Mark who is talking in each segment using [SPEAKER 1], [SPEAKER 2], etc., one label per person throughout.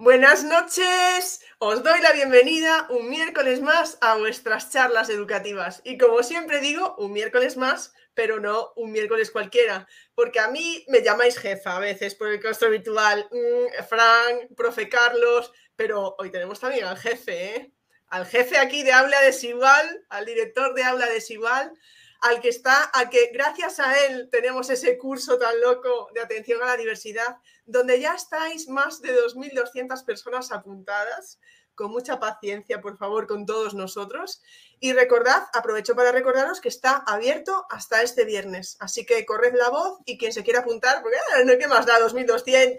[SPEAKER 1] Buenas noches, os doy la bienvenida un miércoles más a vuestras charlas educativas. Y como siempre digo, un miércoles más, pero no un miércoles cualquiera, porque a mí me llamáis jefa a veces por el claustro virtual, mm, Frank, profe Carlos, pero hoy tenemos también al jefe, ¿eh? Al jefe aquí de Aula Desigual, al director de Aula Desigual, al que está, a que gracias a él tenemos ese curso tan loco de atención a la diversidad, donde ya estáis más de 2.200 personas apuntadas. Con mucha paciencia, por favor, con todos nosotros. Y recordad, aprovecho para recordaros que está abierto hasta este viernes. Así que corred la voz y quien se quiera apuntar, porque ah, no hay que más da 2.200,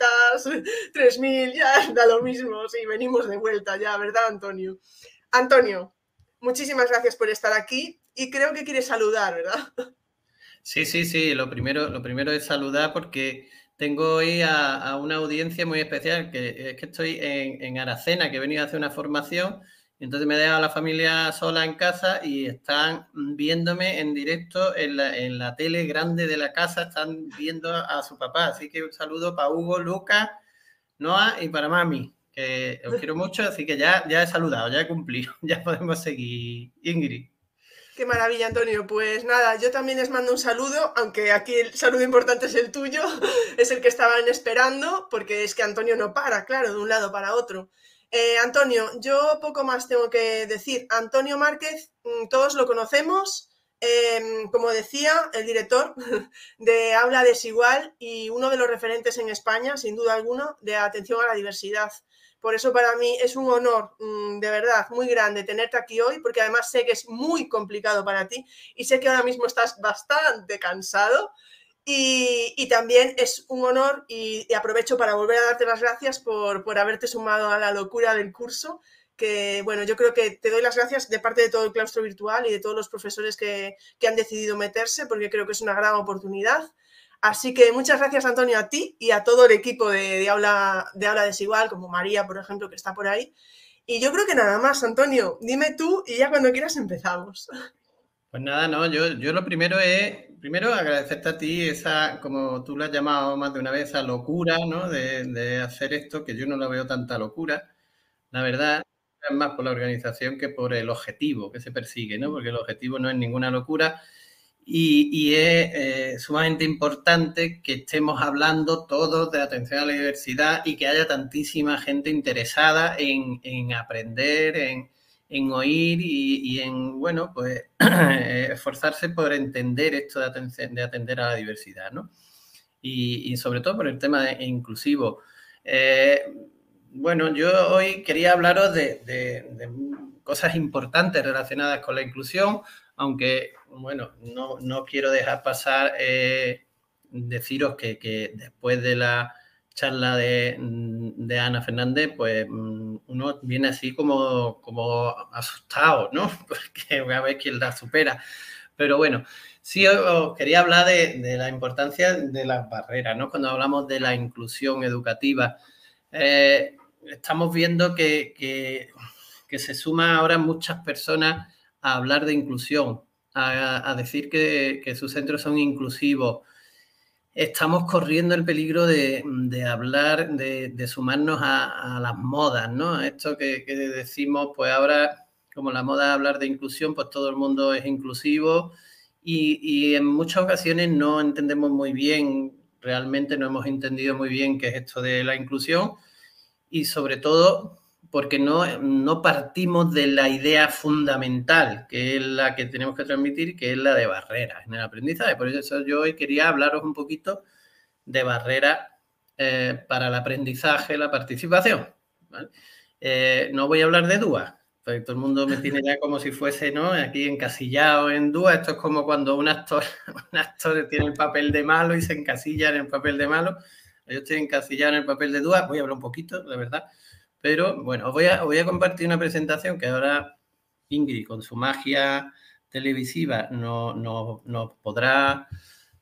[SPEAKER 1] 3.000, ya da lo mismo. Sí, venimos de vuelta ya, ¿verdad, Antonio? Antonio, muchísimas gracias por estar aquí y creo que quieres saludar, ¿verdad?
[SPEAKER 2] Sí, sí, sí. Lo primero, lo primero es saludar porque tengo hoy a, una audiencia muy especial, que es que estoy en, Aracena, que he venido a hacer una formación, entonces me he dejado a la familia sola en casa y están viéndome en directo en la, en la tele grande de la casa, están viendo a su papá. Así que un saludo para Hugo, Lucas, Noah y para Mami, que os quiero mucho, así que ya, ya he saludado, ya he cumplido, ya podemos seguir. Ingrid.
[SPEAKER 1] Qué maravilla, Antonio. Pues nada, yo también les mando un saludo, aunque aquí el saludo importante es el tuyo, es el que estaban esperando, porque es que Antonio no para, claro, de un lado para otro. Eh, Antonio, yo poco más tengo que decir. Antonio Márquez, mm, todos lo conocemos, em, como decía, el director de Habla Desigual y uno de los referentes en España, sin duda alguna, de atención a la diversidad. Por eso para mí es un honor, mm, de verdad, muy grande tenerte aquí hoy, porque además sé que es muy complicado para ti y sé que ahora mismo estás bastante cansado. Y, también es un honor y, aprovecho para volver a darte las gracias por, por haberte sumado a la locura del curso que, bueno, yo creo que te doy las gracias de parte de todo el claustro virtual y de todos los profesores que, que, han decidido meterse, porque creo que es una gran oportunidad. Así que muchas gracias, Antonio, a ti y a todo el equipo de, Aula, de Aula Desigual, como María, por ejemplo, que está por ahí. Y yo creo que nada más, Antonio, dime tú y ya cuando quieras empezamos.
[SPEAKER 2] Pues nada, no, yo, yo lo primero es, primero agradecerte a ti esa, como tú lo has llamado más de una vez, esa locura, ¿no? De, de hacer esto, que yo no lo veo tanta locura. La verdad, es más por la organización que por el objetivo que se persigue, ¿no? Porque el objetivo no es ninguna locura y, es eh, sumamente importante que estemos hablando todos de atención a la diversidad y que haya tantísima gente interesada en, aprender, en, oír y, en, bueno, pues esforzarse por entender esto de, de atender a la diversidad, ¿no? Y, sobre todo por el tema de, inclusivo. Eh, bueno, yo hoy quería hablaros de, de cosas importantes relacionadas con la inclusión, aunque bueno, no, quiero dejar pasar eh, deciros que, después de la charla de, Ana Fernández, pues mm, uno viene así como, como asustado, ¿no? Porque voy a ver quién la supera. Pero bueno, sí os quería hablar de, la importancia de las barreras, ¿no? Cuando hablamos de la inclusión educativa, eh, estamos viendo que, que se suman ahora muchas personas a hablar de inclusión, a, decir que, sus centros son inclusivos, estamos corriendo el peligro de, hablar, de, sumarnos a, las modas, ¿no? Esto que, decimos, pues ahora, como la moda es hablar de inclusión, pues todo el mundo es inclusivo y, y, en muchas ocasiones no entendemos muy bien, realmente no hemos entendido muy bien qué es esto de la inclusión y sobre todo porque no, no partimos de la idea fundamental, que es la que tenemos que transmitir, que es la de barreras en el aprendizaje. Por eso yo hoy quería hablaros un poquito de barreras eh, para el aprendizaje, la participación. Eh, no voy a hablar de DUA, porque todo el mundo me tiene ya como si fuese ¿no? aquí encasillado en DUA. Esto es como cuando un actor, un actor tiene el papel de malo y se encasilla en el papel de malo. Yo estoy encasillado en el papel de DUA, voy a hablar un poquito, de verdad pero bueno, os voy a, voy a compartir una presentación que ahora Ingrid, con su magia televisiva, nos no, podrá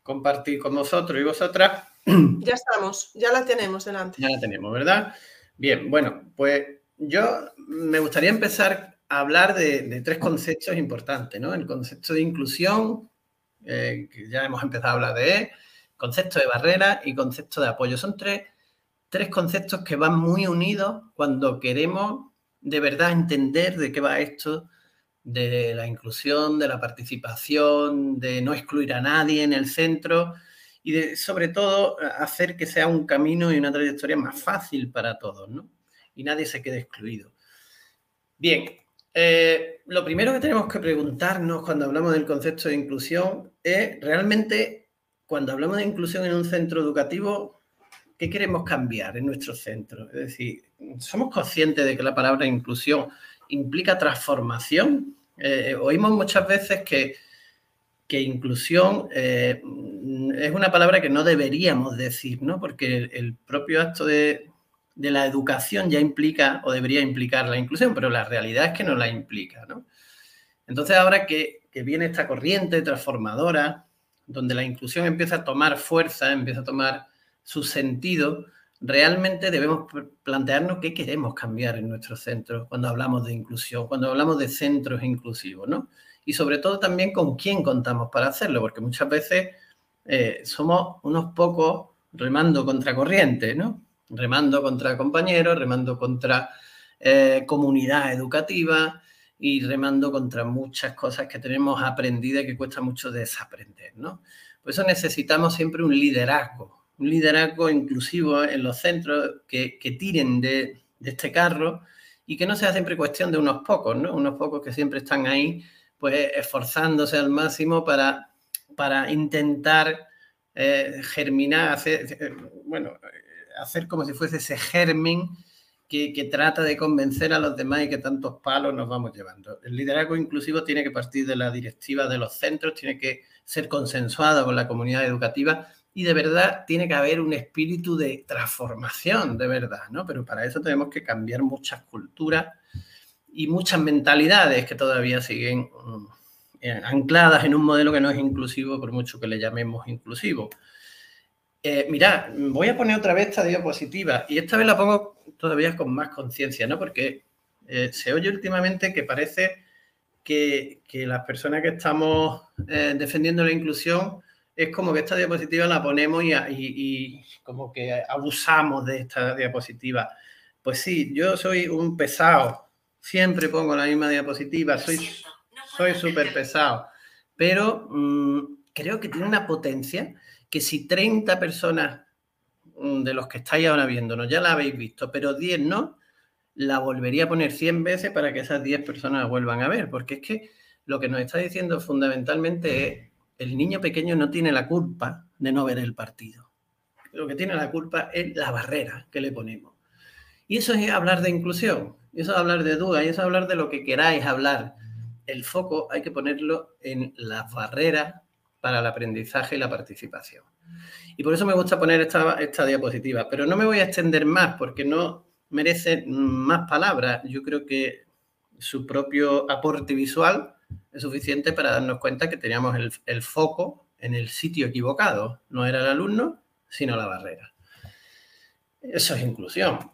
[SPEAKER 2] compartir con vosotros y vosotras.
[SPEAKER 1] Ya estamos, ya la tenemos delante.
[SPEAKER 2] Ya la tenemos, ¿verdad? Bien, bueno, pues yo me gustaría empezar a hablar de, tres conceptos importantes, ¿no? El concepto de inclusión, eh, que ya hemos empezado a hablar de él, concepto de barrera y concepto de apoyo. Son tres, tres conceptos que van muy unidos cuando queremos de verdad entender de qué va esto de la inclusión, de la participación, de no excluir a nadie en el centro y de, sobre todo, hacer que sea un camino y una trayectoria más fácil para todos, ¿no? Y nadie se quede excluido. Bien, eh, lo primero que tenemos que preguntarnos cuando hablamos del concepto de inclusión es realmente, cuando hablamos de inclusión en un centro educativo, ¿qué queremos cambiar en nuestro centro? Es decir, ¿somos conscientes de que la palabra inclusión implica transformación? Eh, oímos muchas veces que, que inclusión eh, es una palabra que no deberíamos decir, ¿no? Porque el, propio acto de, la educación ya implica o debería implicar la inclusión, pero la realidad es que no la implica, ¿no? Entonces ahora que, que viene esta corriente transformadora, donde la inclusión empieza a tomar fuerza, empieza a tomar su sentido, realmente debemos plantearnos qué queremos cambiar en nuestros centros cuando hablamos de inclusión, cuando hablamos de centros inclusivos, ¿no? Y sobre todo también con quién contamos para hacerlo, porque muchas veces eh, somos unos pocos remando contra corriente, ¿no? Remando contra compañeros, remando contra eh, comunidad educativa y remando contra muchas cosas que tenemos aprendidas y que cuesta mucho desaprender, ¿no? Por eso necesitamos siempre un liderazgo, un liderazgo inclusivo en los centros que, tiren de, este carro y que no sea siempre cuestión de unos pocos, ¿no? Unos pocos que siempre están ahí, pues esforzándose al máximo para, para intentar eh, germinar, hacer, eh, bueno, hacer como si fuese ese germen que, que, trata de convencer a los demás y que tantos palos nos vamos llevando. El liderazgo inclusivo tiene que partir de la directiva de los centros, tiene que ser consensuado con la comunidad educativa y de verdad tiene que haber un espíritu de transformación, de verdad, ¿no? Pero para eso tenemos que cambiar muchas culturas y muchas mentalidades que todavía siguen mm, eh, ancladas en un modelo que no es inclusivo, por mucho que le llamemos inclusivo. Eh, mirad, voy a poner otra vez esta diapositiva y esta vez la pongo todavía con más conciencia, ¿no? Porque eh, se oye últimamente que parece que, que las personas que estamos defendiendo la inclusión es como que esta diapositiva la ponemos y, como que abusamos de esta diapositiva. Pues sí, yo soy un pesado, siempre pongo la misma diapositiva, soy soy súper pesado, pero mm, creo que tiene una potencia que si 30 personas mm, de los que estáis ahora viéndonos ya la habéis visto, pero 10 no, la volvería a poner 100 veces para que esas 10 personas la vuelvan a ver, porque es que lo que nos está diciendo fundamentalmente es el niño pequeño no tiene la culpa de no ver el partido. Lo que tiene la culpa es la barrera que le ponemos. Y eso es hablar de inclusión, eso es hablar de duda, y eso es hablar de lo que queráis hablar. El foco hay que ponerlo en las barreras para el aprendizaje y la participación. Y por eso me gusta poner esta, esta diapositiva, pero no me voy a extender más porque no merece más palabras. Yo creo que su propio aporte visual suficiente para darnos cuenta que teníamos el, foco en el sitio equivocado. No era el alumno, sino la barrera. Eso es inclusión.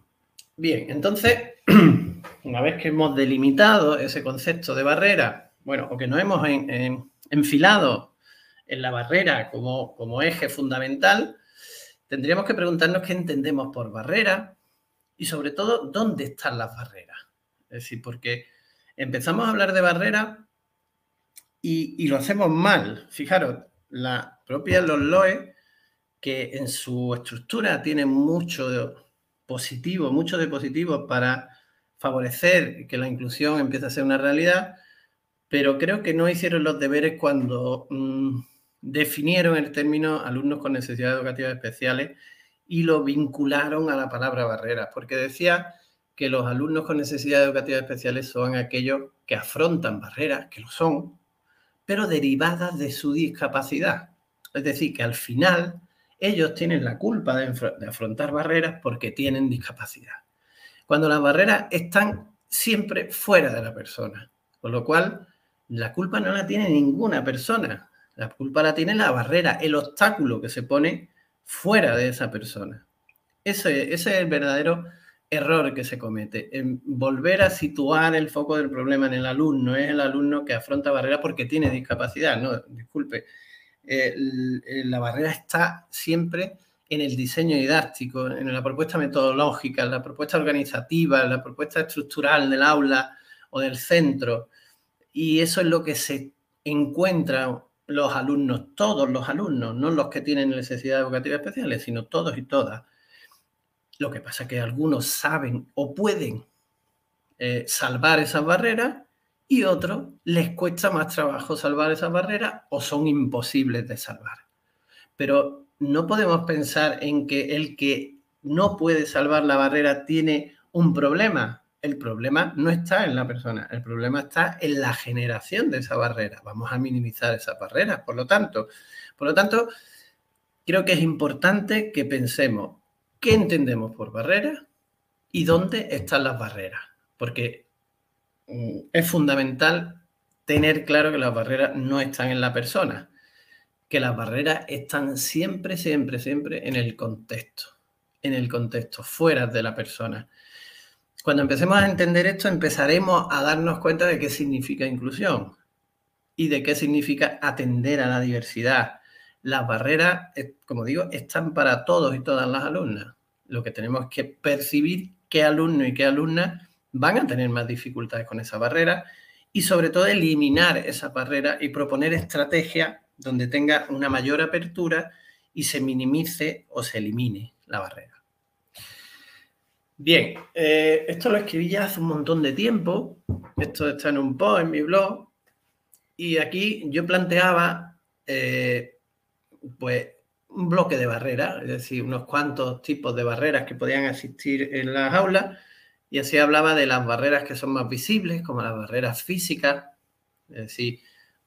[SPEAKER 2] Bien, entonces, una vez que hemos delimitado ese concepto de barrera, bueno, o que nos hemos enfilado en la barrera como, como eje fundamental, tendríamos que preguntarnos qué entendemos por barrera y sobre todo dónde están las barreras. Es decir, porque empezamos a hablar de barrera y, lo hacemos mal. Fijaros, la propia los LOE, que en su estructura tiene mucho de positivo, mucho de positivo para favorecer que la inclusión empiece a ser una realidad, pero creo que no hicieron los deberes cuando mm, definieron el término alumnos con necesidades educativas especiales y lo vincularon a la palabra barreras, porque decía que los alumnos con necesidades educativas especiales son aquellos que afrontan barreras, que lo son, pero derivadas de su discapacidad. Es decir, que al final ellos tienen la culpa de, afrontar barreras porque tienen discapacidad. cuando las barreras están siempre fuera de la persona. Con lo cual, la culpa no la tiene ninguna persona. La culpa la tiene la barrera, el obstáculo que se pone fuera de esa persona. Ese, ese es el verdadero error que se comete, en volver a situar el foco del problema en el alumno. Es el alumno que afronta barreras porque tiene discapacidad. No, disculpe. la barrera está siempre en el diseño didáctico, en la propuesta metodológica, en la propuesta organizativa, en la propuesta estructural del aula o del centro. Y eso es lo que se encuentra los alumnos, todos los alumnos, no los que tienen necesidades educativas especiales, sino todos y todas. Lo que pasa es que algunos saben o pueden eh, salvar esas barreras y otros les cuesta más trabajo salvar esas barreras o son imposibles de salvar. Pero no podemos pensar en que el que no puede salvar la barrera tiene un problema. El problema no está en la persona, el problema está en la generación de esa barrera. Vamos a minimizar esa barrera, por lo tanto. Por lo tanto, creo que es importante que pensemos qué entendemos por barrera y dónde están las barreras, porque mm, es fundamental tener claro que las barreras no están en la persona, que las barreras están siempre, siempre, siempre en el contexto, en el contexto, fuera de la persona. Cuando empecemos a entender esto, empezaremos a darnos cuenta de qué significa inclusión y de qué significa atender a la diversidad. Las barreras, eh, como digo, están para todos y todas las alumnas. Lo que tenemos que percibir qué alumno y qué alumna van a tener más dificultades con esa barrera y sobre todo eliminar esa barrera y proponer estrategias donde tenga una mayor apertura y se minimice o se elimine la barrera. Bien, eh, esto lo escribí ya hace un montón de tiempo. Esto está en un post en mi blog. Y aquí yo planteaba, eh, pues, un bloque de barreras, es decir, unos cuantos tipos de barreras que podían existir en las aulas. Y así hablaba de las barreras que son más visibles, como las barreras físicas, es decir,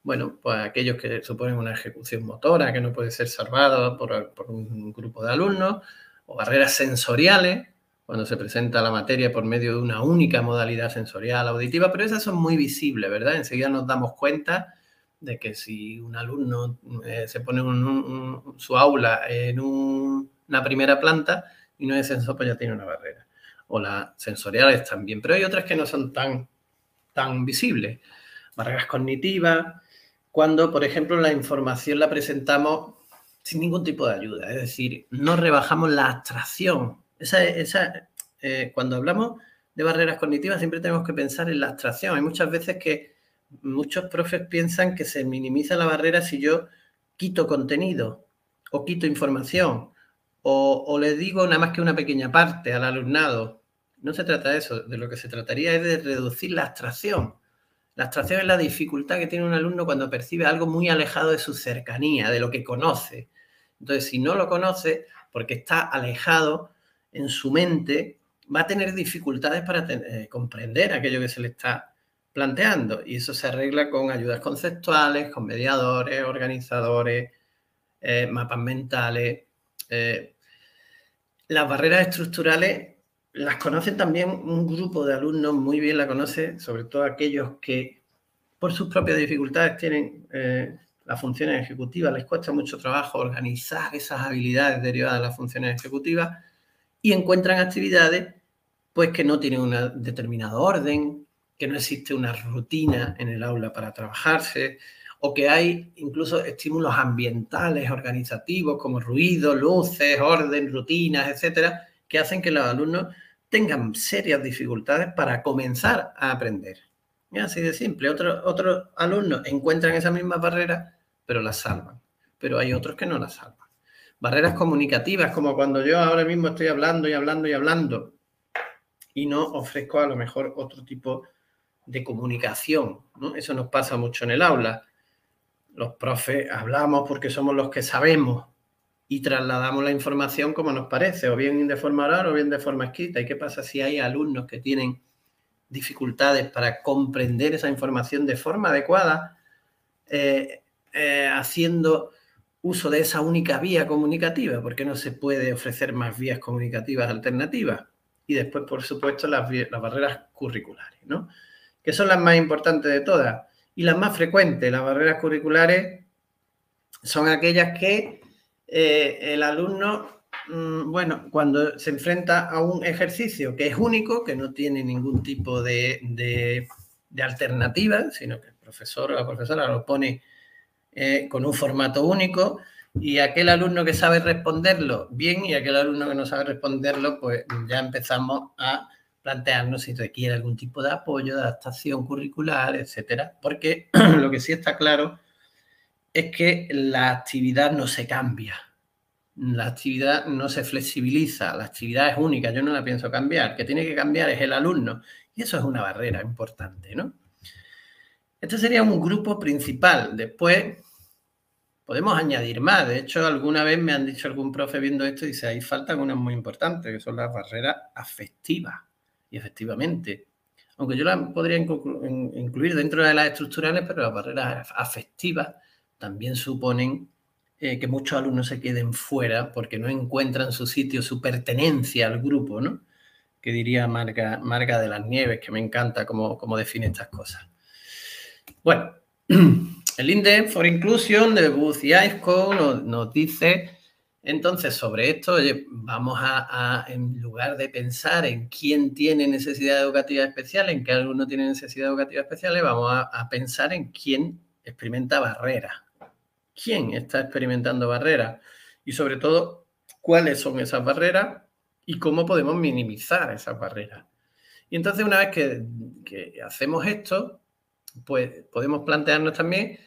[SPEAKER 2] bueno, pues aquellos que suponen una ejecución motora que no puede ser salvada por, un grupo de alumnos, o barreras sensoriales, cuando se presenta la materia por medio de una única modalidad sensorial auditiva, pero esas son muy visibles, ¿verdad? Enseguida nos damos cuenta de que si un alumno eh, se pone su aula en una primera planta y no es sensor, pues ya tiene una barrera. O las sensoriales también, pero hay otras que no son tan, tan visibles. Barreras cognitivas, cuando, por ejemplo, la información la presentamos sin ningún tipo de ayuda, es decir, no rebajamos la abstracción. Esa, esa, eh, cuando hablamos de barreras cognitivas siempre tenemos que pensar en la abstracción. Hay muchas veces que muchos profes piensan que se minimiza la barrera si yo quito contenido o quito información o, le digo nada más que una pequeña parte al alumnado. No se trata de eso, de lo que se trataría es de reducir la abstracción. La abstracción es la dificultad que tiene un alumno cuando percibe algo muy alejado de su cercanía, de lo que conoce. Entonces, si no lo conoce, porque está alejado en su mente, va a tener dificultades para eh, comprender aquello que se le está planteando. Y eso se arregla con ayudas conceptuales, con mediadores, organizadores, eh, mapas mentales. Eh, las barreras estructurales las conocen también un grupo de alumnos, muy bien la conoce, sobre todo aquellos que por sus propias dificultades tienen eh, las funciones ejecutivas, les cuesta mucho trabajo organizar esas habilidades derivadas de las funciones ejecutivas y encuentran actividades pues que no tienen un determinado orden, que no existe una rutina en el aula para trabajarse, o que hay incluso estímulos ambientales, organizativos, como ruido, luces, orden, rutinas, etcétera, que hacen que los alumnos tengan serias dificultades para comenzar a aprender. así de simple. Otros otro alumnos encuentran esas mismas barreras, pero las salvan. Pero hay otros que no las salvan. Barreras comunicativas, como cuando yo ahora mismo estoy hablando y hablando y hablando y no ofrezco a lo mejor otro tipo de comunicación. Eso nos pasa mucho en el aula. Los profes hablamos porque somos los que sabemos, y trasladamos la información como nos parece, o bien de forma oral o bien de forma escrita. ¿Y qué pasa si hay alumnos que tienen dificultades para comprender esa información de forma adecuada, eh, eh, haciendo uso de esa única vía comunicativa? ¿Por qué no se puede ofrecer más vías comunicativas alternativas? y después, por supuesto, las, barreras curriculares, ¿no? Que son las más importantes de todas. Y las más frecuentes, las barreras curriculares, son aquellas que eh, el alumno, mm, bueno, cuando se enfrenta a un ejercicio que es único, que no tiene ningún tipo de, de, alternativa, sino que el profesor o la profesora lo pone eh, con un formato único, y aquel alumno que sabe responderlo bien y aquel alumno que no sabe responderlo, pues ya empezamos a plantearnos si requiere algún tipo de apoyo, de adaptación curricular, etcétera. Porque lo que sí está claro es que la actividad no se cambia. La actividad no se flexibiliza, la actividad es única, yo no la pienso cambiar. que tiene que cambiar es el alumno. Y eso es una barrera importante, ¿no? Este sería un grupo principal. Después podemos añadir más. De hecho, alguna vez me han dicho algún profe viendo esto y dice, ahí faltan unas muy importantes, que son las barreras afectivas. Efectivamente, aunque yo las podría incluir dentro de las estructurales, pero las barreras afectivas también suponen eh, que muchos alumnos se queden fuera porque no encuentran su sitio, su pertenencia al grupo, ¿no? Que diría Marga, Marga de las Nieves, que me encanta cómo, cómo define estas cosas. Bueno, el Index for Inclusion de Booth y ISCO nos, nos, dice entonces sobre esto, vamos a, en lugar de pensar en quién tiene necesidad educativa especial, en qué alumno tiene necesidad educativa especial, vamos a, pensar en quién experimenta barreras quién está experimentando barreras y sobre todo cuáles son esas barreras y cómo podemos minimizar esas barreras. Y entonces una vez que, hacemos esto, pues podemos plantearnos también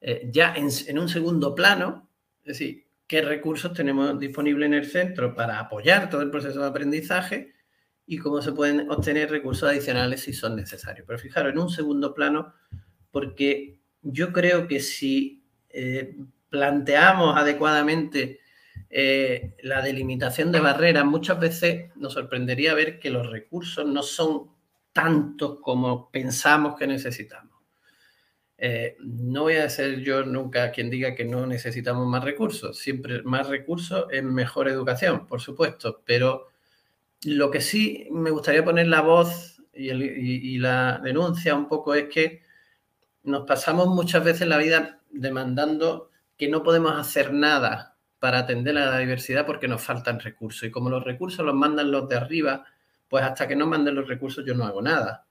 [SPEAKER 2] eh, ya en, un segundo plano, es decir, qué recursos tenemos disponibles en el centro para apoyar todo el proceso de aprendizaje y cómo se pueden obtener recursos adicionales si son necesarios. Pero fijaros, en un segundo plano, porque yo creo que si eh, planteamos adecuadamente eh, la delimitación de barreras, muchas veces nos sorprendería ver que los recursos no son tantos como pensamos que necesitamos. Eh, no voy a ser yo nunca quien diga que no necesitamos más recursos. Siempre más recursos es mejor educación, por supuesto, pero lo que sí me gustaría poner la voz y la denuncia un poco es que nos pasamos muchas veces la vida demandando que no podemos hacer nada para atender a la diversidad porque nos faltan recursos. Y como los recursos los mandan los de arriba, pues hasta que no manden los recursos yo no hago nada.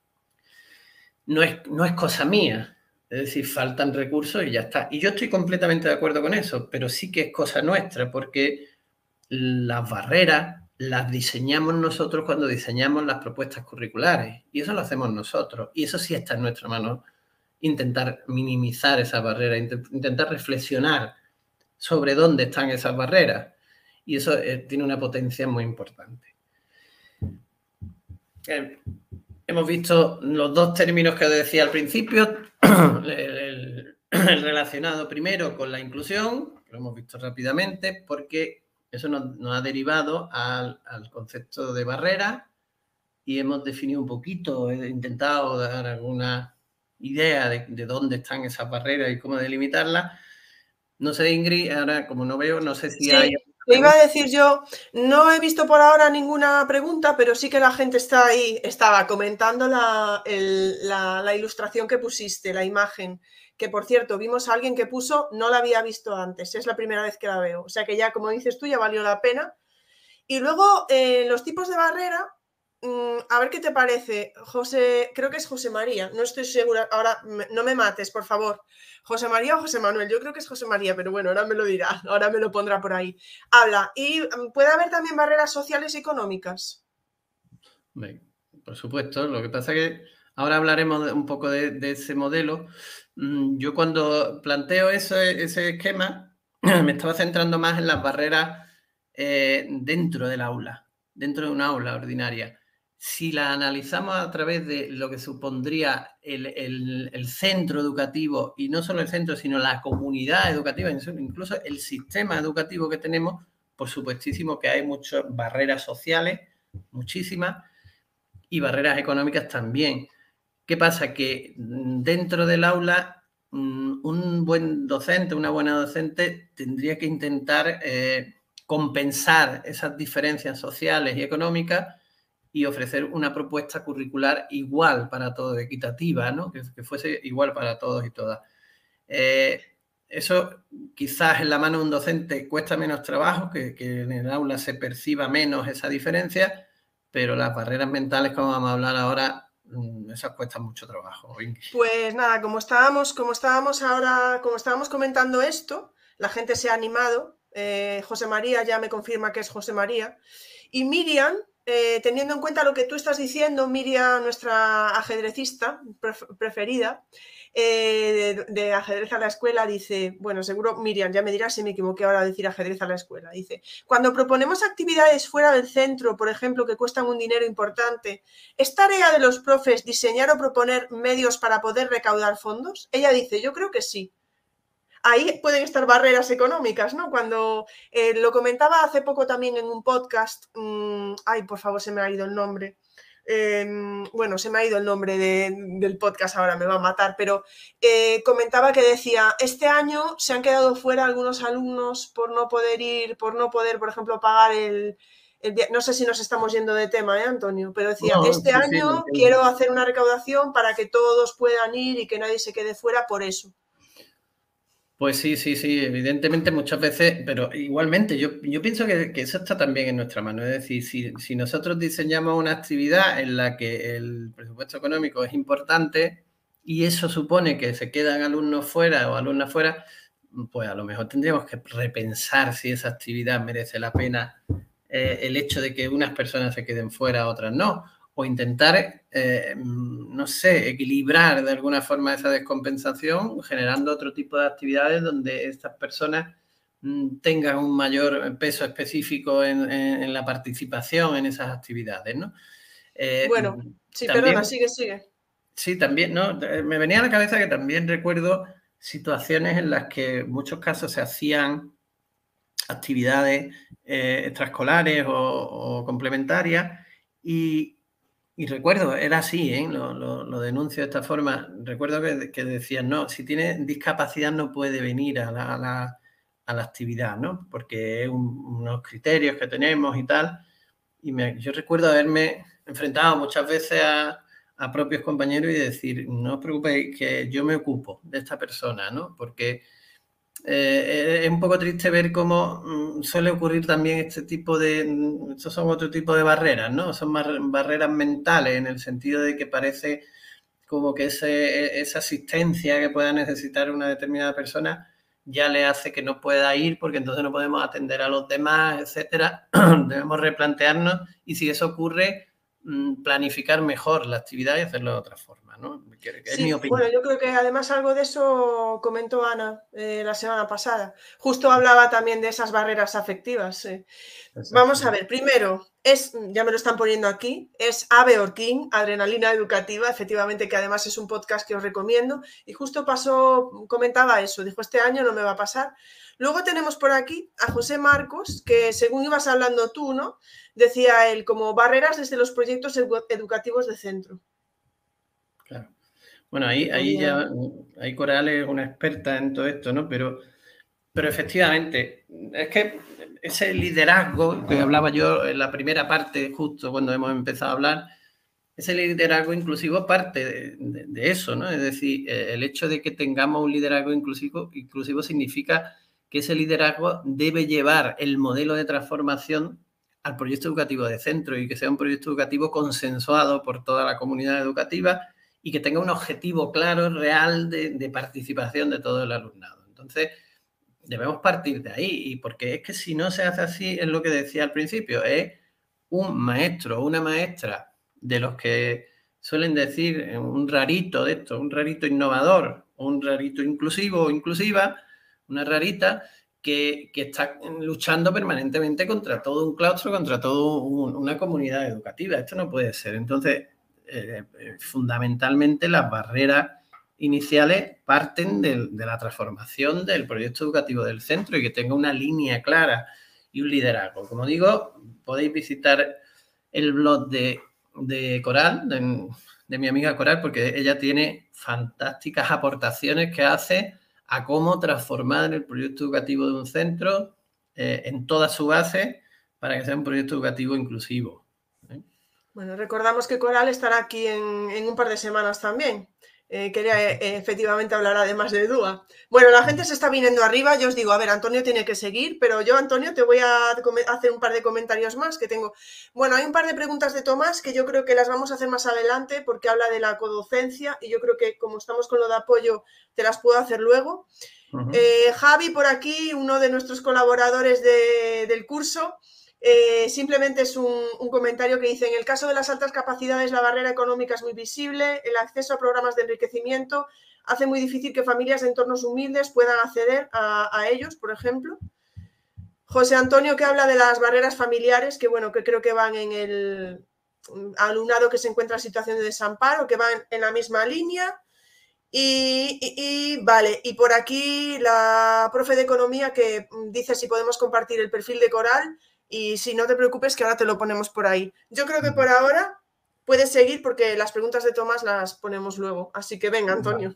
[SPEAKER 2] No es, no es cosa mía. Es decir, faltan recursos y ya está. Y yo estoy completamente de acuerdo con eso, pero sí que es cosa nuestra porque las barreras las diseñamos nosotros cuando diseñamos las propuestas curriculares. Y eso lo hacemos nosotros. Y eso sí está en nuestra mano intentar minimizar esa barrera, intentar reflexionar sobre dónde están esas barreras. Y eso eh, tiene una potencia muy importante. Eh, hemos visto los dos términos que decía al principio, el, relacionado primero con la inclusión, lo hemos visto rápidamente, porque eso nos, ha derivado al, al, concepto de barrera y hemos definido un poquito, he intentado dar alguna idea de, dónde están esas barreras y cómo delimitarlas. No sé, Ingrid, ahora como no veo, no sé si hay...
[SPEAKER 1] Te iba a decir yo, no he visto por ahora ninguna pregunta, pero sí que la gente está ahí, estaba comentando la, ilustración que pusiste, la imagen, que por cierto, vimos a alguien que puso, no la había visto antes, es la primera vez que la veo, o sea que ya, como dices tú, ya valió la pena. Y luego, eh, los tipos de barrera, a ver qué te parece, José, creo que es José María, no estoy segura, ahora no me mates, por favor. José María o José Manuel, yo creo que es José María, pero bueno, ahora me lo dirá, ahora me lo pondrá por ahí. Habla, y mm, puede haber también barreras sociales y económicas.
[SPEAKER 2] por supuesto, lo que pasa es que ahora hablaremos un poco de, ese modelo. Mm, yo cuando planteo ese, esquema, me estaba centrando más en las barreras eh, dentro del aula, dentro de una aula ordinaria si la analizamos a través de lo que supondría el, centro educativo, y no solo el centro, sino la comunidad educativa, incluso el sistema educativo que tenemos, por supuestísimo que hay muchas barreras sociales, muchísimas, y barreras económicas también. ¿Qué pasa? Que dentro del aula, mm, un buen docente, una buena docente, tendría que intentar eh, compensar esas diferencias sociales y económicas y ofrecer una propuesta curricular igual para todos, equitativa, ¿no? que, fuese igual para todos y todas. Eh, eso quizás en la mano de un docente cuesta menos trabajo, que, en el aula se perciba menos esa diferencia, pero las barreras mentales, como vamos a hablar ahora, mm, esas cuestan mucho trabajo.
[SPEAKER 1] Pues nada, como estábamos, como estábamos ahora, como estábamos comentando esto, la gente se ha animado. Eh, José María ya me confirma que es José María. Y Miriam, eh, teniendo en cuenta lo que tú estás diciendo, Miriam, nuestra ajedrecista preferida, eh, de, ajedrez a la escuela, dice, bueno, seguro Miriam, ya me dirás si me equivoqué ahora de decir ajedrez a la escuela, dice, cuando proponemos actividades fuera del centro, por ejemplo, que cuestan un dinero importante, ¿es tarea de los profes diseñar o proponer medios para poder recaudar fondos? Ella dice, yo creo que sí. Ahí pueden estar barreras económicas, ¿no? Cuando eh, lo comentaba hace poco también en un podcast, mm, ay, por favor, se me ha ido el nombre, Em, bueno, se me ha ido el nombre del podcast ahora, me va a matar, pero eh, comentaba que decía, este año se han quedado fuera algunos alumnos por no poder ir, por no poder, por ejemplo, pagar el... no sé si nos estamos yendo de tema, ¿eh, Antonio? Pero decía, este año quiero hacer una recaudación para que todos puedan ir y que nadie se quede fuera por eso.
[SPEAKER 2] Pues sí, sí, sí, evidentemente muchas veces, pero igualmente yo, pienso que, eso está también en nuestra mano. Es decir, si, nosotros diseñamos una actividad en la que el presupuesto económico es importante y eso supone que se quedan alumnos fuera o alumnas fuera, pues a lo mejor tendríamos que repensar si esa actividad merece la pena eh, el hecho de que unas personas se queden fuera, otras no o intentar, eh, no sé, equilibrar de alguna forma esa descompensación generando otro tipo de actividades donde estas personas mm, tengan un mayor peso específico en, la participación en esas actividades, ¿no?
[SPEAKER 1] Eh, bueno, sí, perdona, sigue, sigue.
[SPEAKER 2] Sí, también, ¿no? Me venía a la cabeza que también recuerdo situaciones en las que en muchos casos se hacían actividades eh, extraescolares o complementarias y, y recuerdo, era así, ¿eh? lo, denuncio de esta forma. Recuerdo que, decían, no, si tiene discapacidad no puede venir a la, actividad, ¿no? Porque es unos criterios que tenemos y tal. Y yo recuerdo haberme enfrentado muchas veces a, a, propios compañeros y decir, no os preocupéis, que yo me ocupo de esta persona, ¿no? Porque eh, es un poco triste ver cómo mm, suele ocurrir también este tipo de, mm, estos son otro tipo de barreras, ¿no? Son barreras mentales en el sentido de que parece como que ese, esa asistencia que pueda necesitar una determinada persona ya le hace que no pueda ir porque entonces no podemos atender a los demás, etcétera. Debemos replantearnos y si eso ocurre, mm, planificar mejor la actividad y hacerlo de otra forma, ¿no?
[SPEAKER 1] Bueno, yo creo que además algo de eso comentó Ana eh, la semana pasada. Justo hablaba también de esas barreras afectivas. Vamos a ver, primero, es, ya me lo están poniendo aquí, es Ave Orquín, Adrenalina Educativa, efectivamente, que además es un podcast que os recomiendo. Y justo pasó, comentaba eso, dijo, este año no me va a pasar. Luego tenemos por aquí a José Marcos, que según ibas hablando tú, ¿no? Decía él, como barreras desde los proyectos educativos de centro.
[SPEAKER 2] Bueno, ahí, ahí ya, hay Coral es una experta en todo esto, ¿no? Pero, pero efectivamente, es que ese liderazgo que hablaba yo en la primera parte, justo cuando hemos empezado a hablar, ese liderazgo inclusivo parte de, eso, ¿no? Es decir, eh, el hecho de que tengamos un liderazgo inclusivo, inclusivo significa que ese liderazgo debe llevar el modelo de transformación al proyecto educativo de centro y que sea un proyecto educativo consensuado por toda la comunidad educativa y que tenga un objetivo claro, real de, participación de todo el alumnado. Entonces, debemos partir de ahí, y porque es que si no se hace así, es lo que decía al principio, es un maestro o una maestra de los que suelen decir un rarito de esto, un rarito innovador, un rarito inclusivo o inclusiva, una rarita que, está luchando permanentemente contra todo un claustro, contra toda una comunidad educativa. Esto no puede ser. Entonces, eh, eh, fundamentalmente las barreras iniciales parten de, la transformación del proyecto educativo del centro y que tenga una línea clara y un liderazgo. Como digo, podéis visitar el blog de, Coral, de, mi amiga Coral, porque ella tiene fantásticas aportaciones que hace a cómo transformar el proyecto educativo de un centro eh, en toda su base para que sea un proyecto educativo inclusivo.
[SPEAKER 1] Bueno, recordamos que Coral estará aquí en, un par de semanas también. Eh, quería eh, efectivamente hablar además de Dúa. Bueno, la gente se está viniendo arriba. Yo os digo, a ver, Antonio tiene que seguir, pero yo, Antonio, te voy a hacer un par de comentarios más que tengo. Bueno, hay un par de preguntas de Tomás que yo creo que las vamos a hacer más adelante porque habla de la codocencia y yo creo que como estamos con lo de apoyo, te las puedo hacer luego. Eh, Javi, por aquí, uno de nuestros colaboradores del curso, eh, simplemente es un, comentario que dice, en el caso de las altas capacidades la barrera económica es muy visible, el acceso a programas de enriquecimiento hace muy difícil que familias de entornos humildes puedan acceder a, ellos, por ejemplo. José Antonio que habla de las barreras familiares, que bueno, que creo que van en el alumnado que se encuentra en situación de desamparo, que van en la misma línea. y, vale, y por aquí la profe de economía que dice si podemos compartir el perfil de Coral y si no te preocupes, que ahora te lo ponemos por ahí. Yo creo que por ahora puedes seguir porque las preguntas de Tomás las ponemos luego. Así que venga, Antonio.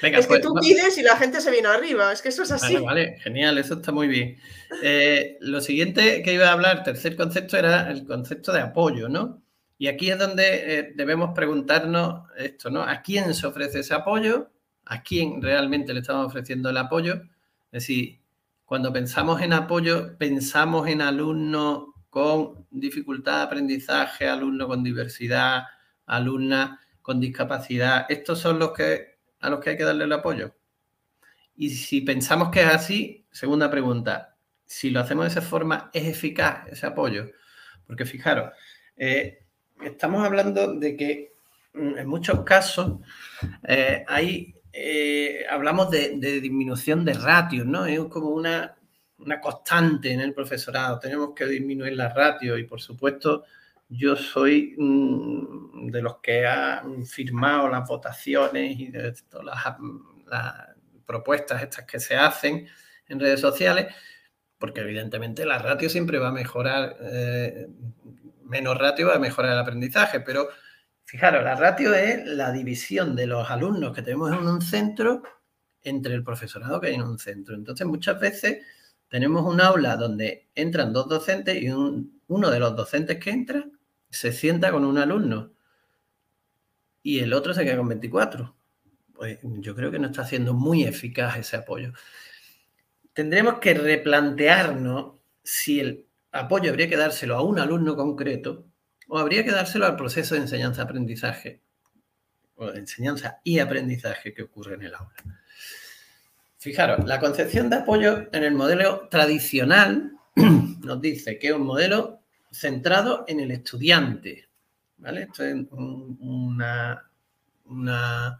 [SPEAKER 1] Venga, es que pues, tú pides y la gente se viene arriba, es que eso es así.
[SPEAKER 2] Vale, vale, genial, eso está muy bien. Eh, lo siguiente que iba a hablar, tercer concepto, era el concepto de apoyo, ¿no? Y aquí es donde eh, debemos preguntarnos esto, ¿no? ¿A quién se ofrece ese apoyo? ¿A quién realmente le estamos ofreciendo el apoyo? Es decir, cuando pensamos en apoyo, pensamos en alumnos con dificultad de aprendizaje, alumnos con diversidad, alumnas con discapacidad. Estos son los que a los que hay que darle el apoyo. Y si pensamos que es así, segunda pregunta, si lo hacemos de esa forma, ¿es eficaz ese apoyo? Porque fijaros, eh, estamos hablando de que mm, en muchos casos eh, hay eh, hablamos de, disminución de ratios, ¿no? Es como una, constante en el profesorado. Tenemos que disminuir la ratios y, por supuesto, yo soy mm, de los que han firmado las votaciones y de todas las, propuestas estas que se hacen en redes sociales, porque evidentemente la ratio siempre va a mejorar, eh, menos ratio va a mejorar el aprendizaje, pero Fijaros, la ratio es la división de los alumnos que tenemos en un centro entre el profesorado que hay en un centro. Entonces, muchas veces tenemos un aula donde entran dos docentes y uno de los docentes que entra se sienta con un alumno y el otro se queda con 24. Pues yo creo que no está siendo muy eficaz ese apoyo. Tendremos que replantearnos si el apoyo habría que dárselo a un alumno concreto o habría que dárselo al proceso de enseñanza-aprendizaje, o de enseñanza y aprendizaje que ocurre en el aula. Fijaros, la concepción de apoyo en el modelo tradicional nos dice que es un modelo centrado en el estudiante. ¿vale? Esto es una, una,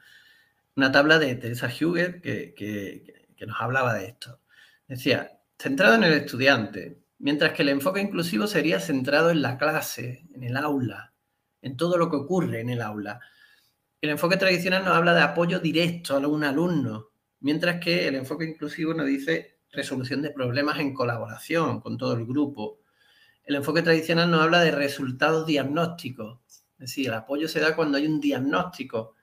[SPEAKER 2] tabla de Teresa Huger que, que nos hablaba de esto. Decía, centrado en el estudiante, mientras que el enfoque inclusivo sería centrado en la clase, en el aula, en todo lo que ocurre en el aula. El enfoque tradicional nos habla de apoyo directo a un alumno, mientras que el enfoque inclusivo nos dice resolución de problemas en colaboración con todo el grupo. El enfoque tradicional nos habla de resultados diagnósticos, es decir, el apoyo se da cuando hay un diagnóstico,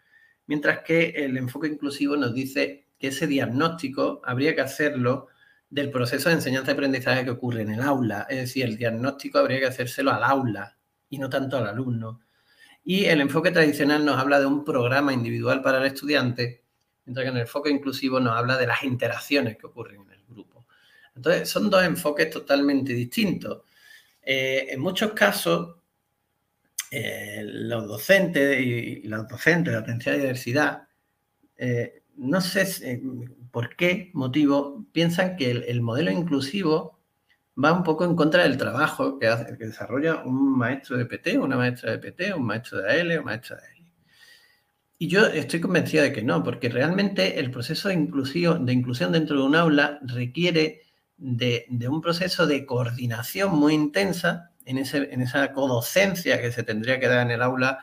[SPEAKER 2] mientras que el enfoque inclusivo nos dice que ese diagnóstico habría que hacerlo del proceso de enseñanza y aprendizaje que ocurre en el aula. Es decir, el diagnóstico habría que hacérselo al aula y no tanto al alumno. Y el enfoque tradicional nos habla de un programa individual para el estudiante, mientras que en el enfoque inclusivo nos habla de las interacciones que ocurren en el grupo. Entonces, son dos enfoques totalmente distintos. Eh, en muchos casos, eh, los docentes y, las docentes de atención a diversidad, eh, no sé, por qué motivo piensan que el, modelo inclusivo va un poco en contra del trabajo que, hace, que desarrolla un maestro de PT, una maestra de PT, un maestro de AL, un maestro de AL. Y yo estoy convencida de que no, porque realmente el proceso de, de inclusión dentro de un aula requiere de, un proceso de coordinación muy intensa en, en esa codocencia que se tendría que dar en el aula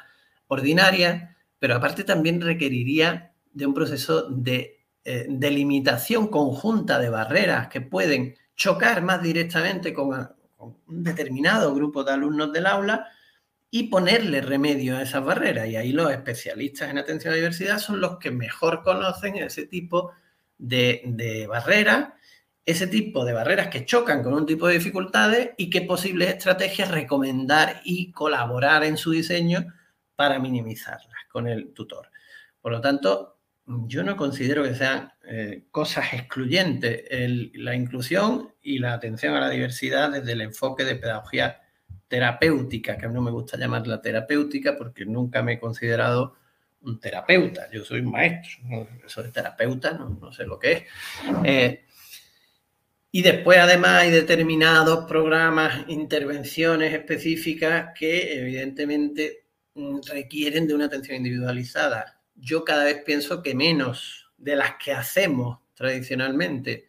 [SPEAKER 2] ordinaria, pero aparte también requeriría de un proceso de eh, delimitación conjunta de barreras que pueden chocar más directamente con, un determinado grupo de alumnos del aula y ponerle remedio a esas barreras. Y ahí los especialistas en atención a la diversidad son los que mejor conocen ese tipo de, barreras ese tipo de barreras que chocan con un tipo de dificultades y qué posibles estrategias recomendar y colaborar en su diseño para minimizarlas con el tutor. Por lo tanto, yo no considero que sean eh, cosas excluyentes la inclusión y la atención a la diversidad desde el enfoque de pedagogía terapéutica, que a mí no me gusta llamarla terapéutica porque nunca me he considerado un terapeuta, yo soy un maestro, soy terapeuta, no, sé lo que es. Eh, y después además hay determinados programas, intervenciones específicas que evidentemente mm, requieren de una atención individualizada. Yo cada vez pienso que menos de las que hacemos tradicionalmente.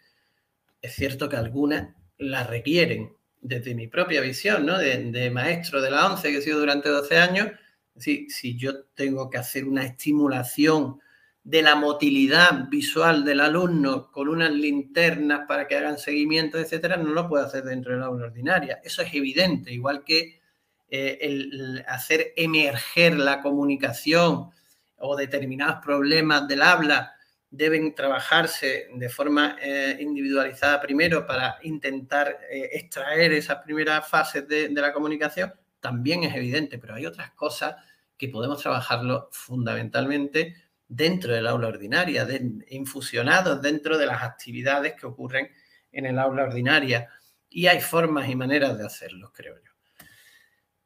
[SPEAKER 2] Es cierto que algunas las requieren, desde mi propia visión, ¿no? de, maestro de la ONCE que he sido durante 12 años, si, si yo tengo que hacer una estimulación de la motilidad visual del alumno con unas linternas para que hagan seguimiento, etcétera, no lo puedo hacer dentro de la aula ordinaria. Eso es evidente, igual que eh, el, hacer emerger la comunicación o determinados problemas del habla deben trabajarse de forma eh, individualizada primero para intentar eh, extraer esas primeras fases de, la comunicación, también es evidente, pero hay otras cosas que podemos trabajarlo fundamentalmente dentro del aula ordinaria, infusionados dentro de las actividades que ocurren en el aula ordinaria. Y hay formas y maneras de hacerlo, creo yo.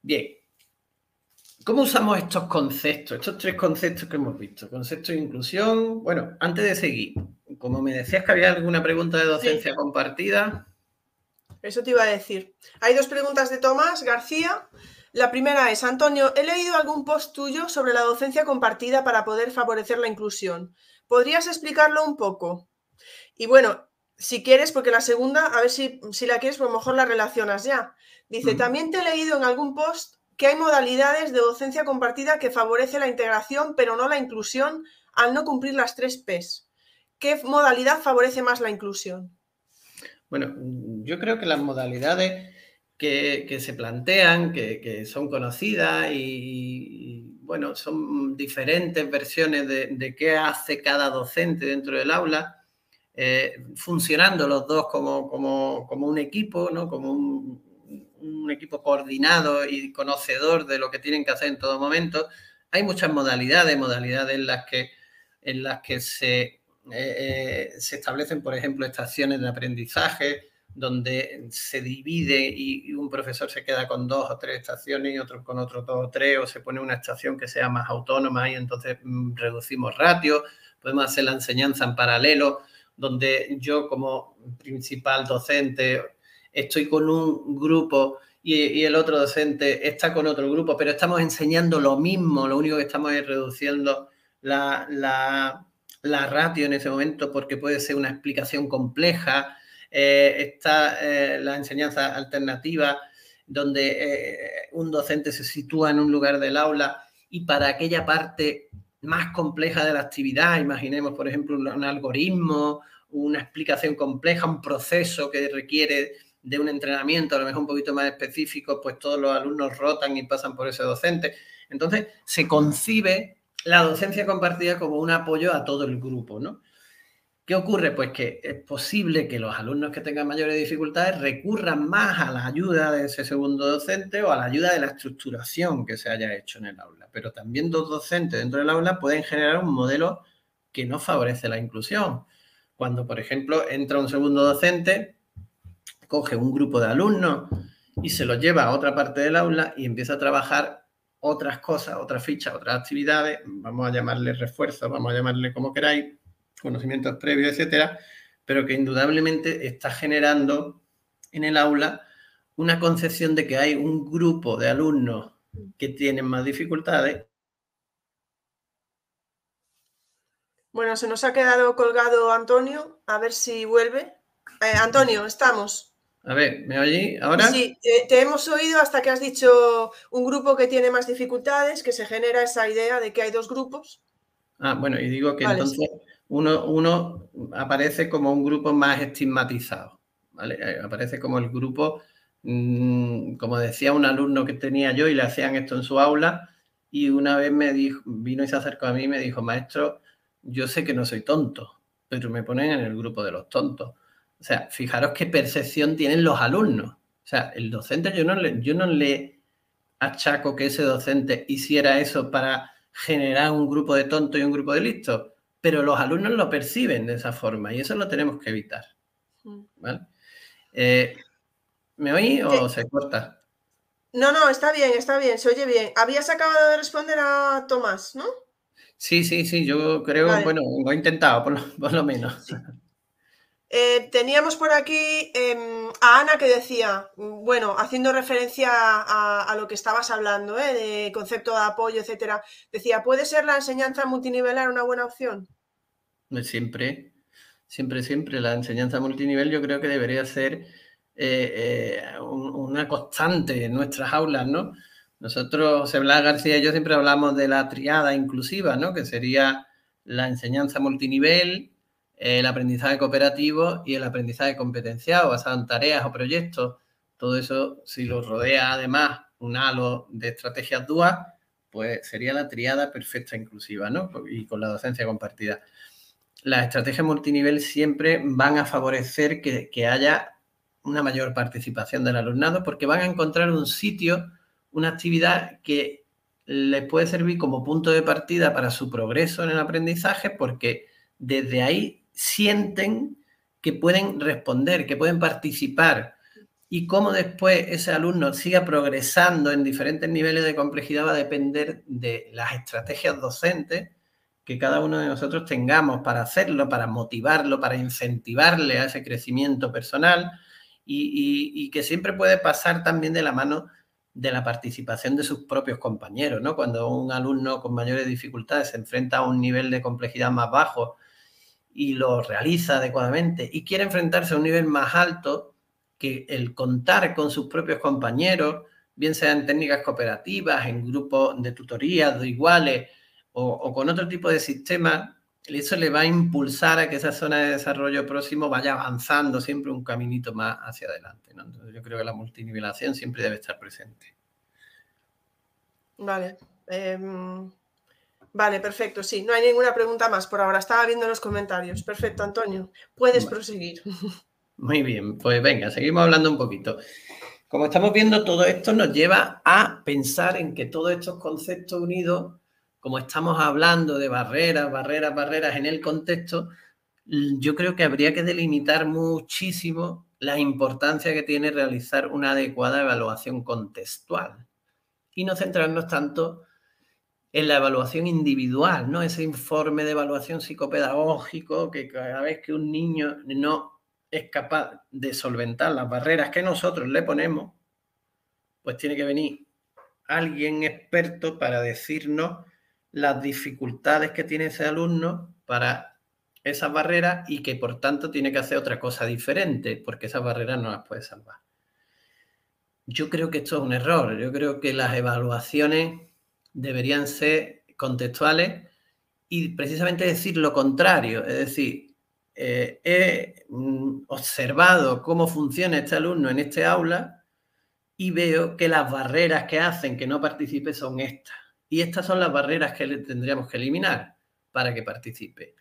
[SPEAKER 2] Bien, ¿Cómo usamos estos conceptos, estos tres conceptos que hemos visto? Concepto de inclusión. Bueno, antes de seguir, como me decías que había alguna pregunta de docencia compartida.
[SPEAKER 1] Eso te iba a decir. Hay dos preguntas de Tomás García. La primera es, Antonio, he leído algún post tuyo sobre la docencia compartida para poder favorecer la inclusión. ¿Podrías explicarlo un poco? Y bueno, si quieres, porque la segunda, a ver si, si la quieres, pues mejor la relacionas ya. Dice, también te he leído en algún post que hay modalidades de docencia compartida que favorece la integración, pero no la inclusión, al no cumplir las tres Ps. ¿Qué modalidad favorece más la inclusión?
[SPEAKER 2] Bueno, yo creo que las modalidades que, se plantean, que, son conocidas y, bueno, son diferentes versiones de, qué hace cada docente dentro del aula, eh, funcionando los dos como, como, como un equipo, ¿no? como un, un equipo coordinado y conocedor de lo que tienen que hacer en todo momento. Hay muchas modalidades, modalidades en las que, en las que se, eh, eh, se establecen, por ejemplo, estaciones de aprendizaje, donde se divide y, un profesor se queda con dos o tres estaciones y otro con otro dos o tres, o se pone una estación que sea más autónoma y entonces mm, reducimos ratios. Podemos hacer la enseñanza en paralelo, donde yo como principal docente estoy con un grupo y, el otro docente está con otro grupo, pero estamos enseñando lo mismo, lo único que estamos es reduciendo la, la, ratio en ese momento porque puede ser una explicación compleja, eh, está eh, la enseñanza alternativa donde eh, un docente se sitúa en un lugar del aula y para aquella parte más compleja de la actividad, imaginemos por ejemplo un algoritmo, una explicación compleja, un proceso que requiere de un entrenamiento, a lo mejor un poquito más específico, pues todos los alumnos rotan y pasan por ese docente. Entonces, se concibe la docencia compartida como un apoyo a todo el grupo, ¿no? ¿Qué ocurre? Pues que es posible que los alumnos que tengan mayores dificultades recurran más a la ayuda de ese segundo docente o a la ayuda de la estructuración que se haya hecho en el aula. Pero también dos docentes dentro del aula pueden generar un modelo que no favorece la inclusión. Cuando, por ejemplo, entra un segundo docente coge un grupo de alumnos y se los lleva a otra parte del aula y empieza a trabajar otras cosas, otras fichas, otras actividades, vamos a llamarle refuerzo, vamos a llamarle como queráis, conocimientos previos, etcétera, pero que indudablemente está generando en el aula una concepción de que hay un grupo de alumnos que tienen más dificultades.
[SPEAKER 1] Bueno, se nos ha quedado colgado Antonio, a ver si vuelve. Eh, Antonio, estamos.
[SPEAKER 2] A ver, ¿me oí ahora?
[SPEAKER 1] Sí, te, hemos oído hasta que has dicho un grupo que tiene más dificultades, que se genera esa idea de que hay dos grupos.
[SPEAKER 2] Ah, bueno, y digo que entonces uno, uno, aparece como un grupo más estigmatizado, ¿vale? Eh, aparece como el grupo, mm, como decía un alumno que tenía yo y le hacían esto en su aula, y una vez me dijo, vino y se acercó a mí y me dijo, maestro, yo sé que no soy tonto, pero me ponen en el grupo de los tontos O sea, fijaros qué percepción tienen los alumnos. O sea, el docente, yo no le, yo no le achaco que ese docente hiciera eso para generar un grupo de tontos y un grupo de listos, pero los alumnos lo perciben de esa forma y eso lo tenemos que evitar. Mm. Eh, ¿Me oí o se corta?
[SPEAKER 1] No, no, está bien, está bien, se oye bien. Habías acabado de responder a Tomás, ¿no?
[SPEAKER 2] Sí, sí, sí, yo creo, bueno, lo he intentado, por lo, menos.
[SPEAKER 1] Eh, teníamos por aquí em, a Ana que decía, bueno, haciendo referencia a, lo que estabas hablando, ¿eh? de concepto de apoyo, etcétera, decía, ¿puede ser la enseñanza multinivelar una buena opción?
[SPEAKER 2] Siempre, siempre, siempre. La enseñanza multinivel yo creo que debería ser eh, una constante en nuestras aulas, ¿no? Nosotros, José García y yo siempre hablamos de la triada inclusiva, ¿no? Que sería la enseñanza multinivel, el aprendizaje cooperativo y el aprendizaje competenciado basado en tareas o proyectos. Todo eso, si lo rodea además un halo de estrategias duas, pues sería la triada perfecta inclusiva, ¿no? Y con la docencia compartida. Las estrategias multinivel siempre van a favorecer que, que haya una mayor participación del alumnado porque van a encontrar un sitio, una actividad que les puede servir como punto de partida para su progreso en el aprendizaje porque desde ahí sienten que pueden responder, que pueden participar y cómo después ese alumno siga progresando en diferentes niveles de complejidad va a depender de las estrategias docentes que cada uno de nosotros tengamos para hacerlo, para motivarlo, para incentivarle a ese crecimiento personal y, que siempre puede pasar también de la mano de la participación de sus propios compañeros, ¿no? Cuando un alumno con mayores dificultades se enfrenta a un nivel de complejidad más bajo y lo realiza adecuadamente y quiere enfrentarse a un nivel más alto que el contar con sus propios compañeros, bien sea en técnicas cooperativas, en grupos de tutorías de iguales o, con otro tipo de sistemas, eso le va a impulsar a que esa zona de desarrollo próximo vaya avanzando siempre un caminito más hacia adelante. yo creo que la multinivelación siempre debe estar presente.
[SPEAKER 1] Vale. Em, Vale, perfecto, sí, no hay ninguna pregunta más por ahora. Estaba viendo los comentarios. Perfecto, Antonio. Puedes proseguir.
[SPEAKER 2] Muy bien, pues venga, seguimos hablando un poquito. Como estamos viendo, todo esto nos lleva a pensar en que todos estos conceptos unidos, como estamos hablando de barreras, barreras, barreras en el contexto, yo creo que habría que delimitar muchísimo la importancia que tiene realizar una adecuada evaluación contextual y no centrarnos tanto en la evaluación individual, ¿no? Ese informe de evaluación psicopedagógico que cada vez que un niño no es capaz de solventar las barreras que nosotros le ponemos, pues tiene que venir alguien experto para decirnos las dificultades que tiene ese alumno para esas barreras y que por tanto tiene que hacer otra cosa diferente porque esas barreras no las puede salvar. Yo creo que esto es un error. Yo creo que las evaluaciones deberían ser contextuales y precisamente decir lo contrario, es decir, eh, he mm, observado cómo funciona este alumno en este aula y veo que las barreras que hacen que no participe son estas. Y estas son las barreras que le tendríamos que eliminar para que participe.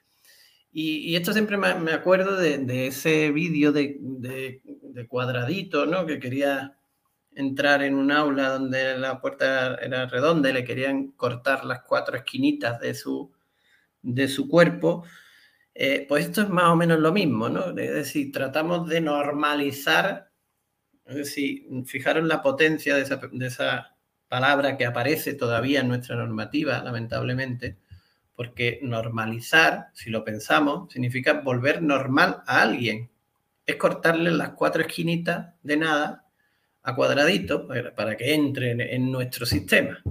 [SPEAKER 2] Y, esto siempre me, acuerdo de, ese vídeo de, de, cuadradito, ¿no? Que quería entrar en un aula donde la puerta era redonda y le querían cortar las cuatro esquinitas de su, de su cuerpo, eh, pues esto es más o menos lo mismo, ¿no? Es decir, tratamos de normalizar, es decir, fijaros la potencia de esa, de esa palabra que aparece todavía en nuestra normativa, lamentablemente, porque normalizar, si lo pensamos, significa volver normal a alguien. Es cortarle las cuatro esquinitas de nada a cuadradito para que entren en nuestro sistema.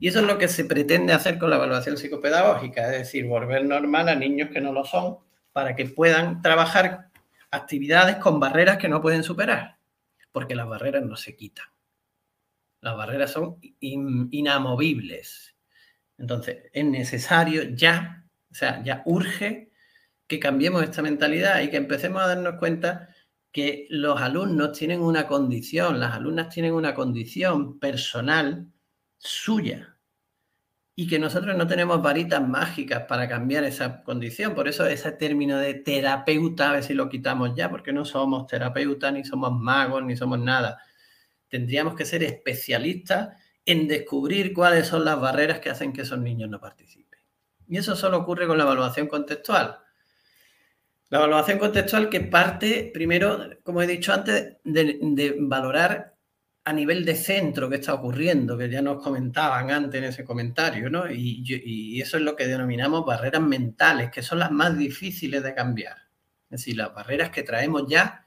[SPEAKER 2] Y eso es lo que se pretende hacer con la evaluación psicopedagógica, es decir, volver normal a niños que no lo son para que puedan trabajar actividades con barreras que no pueden superar, porque las barreras no se quitan. Las barreras son inamovibles. Entonces, es necesario ya, o sea, ya urge que cambiemos esta mentalidad y que empecemos a darnos cuenta que los alumnos tienen una condición, las alumnas tienen una condición personal suya y que nosotros no tenemos varitas mágicas para cambiar esa condición. Por eso ese término de terapeuta, a ver si lo quitamos ya, porque no somos terapeutas, ni somos magos, ni somos nada. Tendríamos que ser especialistas en descubrir cuáles son las barreras que hacen que esos niños no participen. Y eso solo ocurre con la evaluación contextual. La evaluación contextual que parte, primero, como he dicho antes, de, valorar a nivel de centro qué está ocurriendo, que ya nos comentaban antes en ese comentario, ¿no? Y, y, eso es lo que denominamos barreras mentales, que son las más difíciles de cambiar. Es decir, las barreras que traemos ya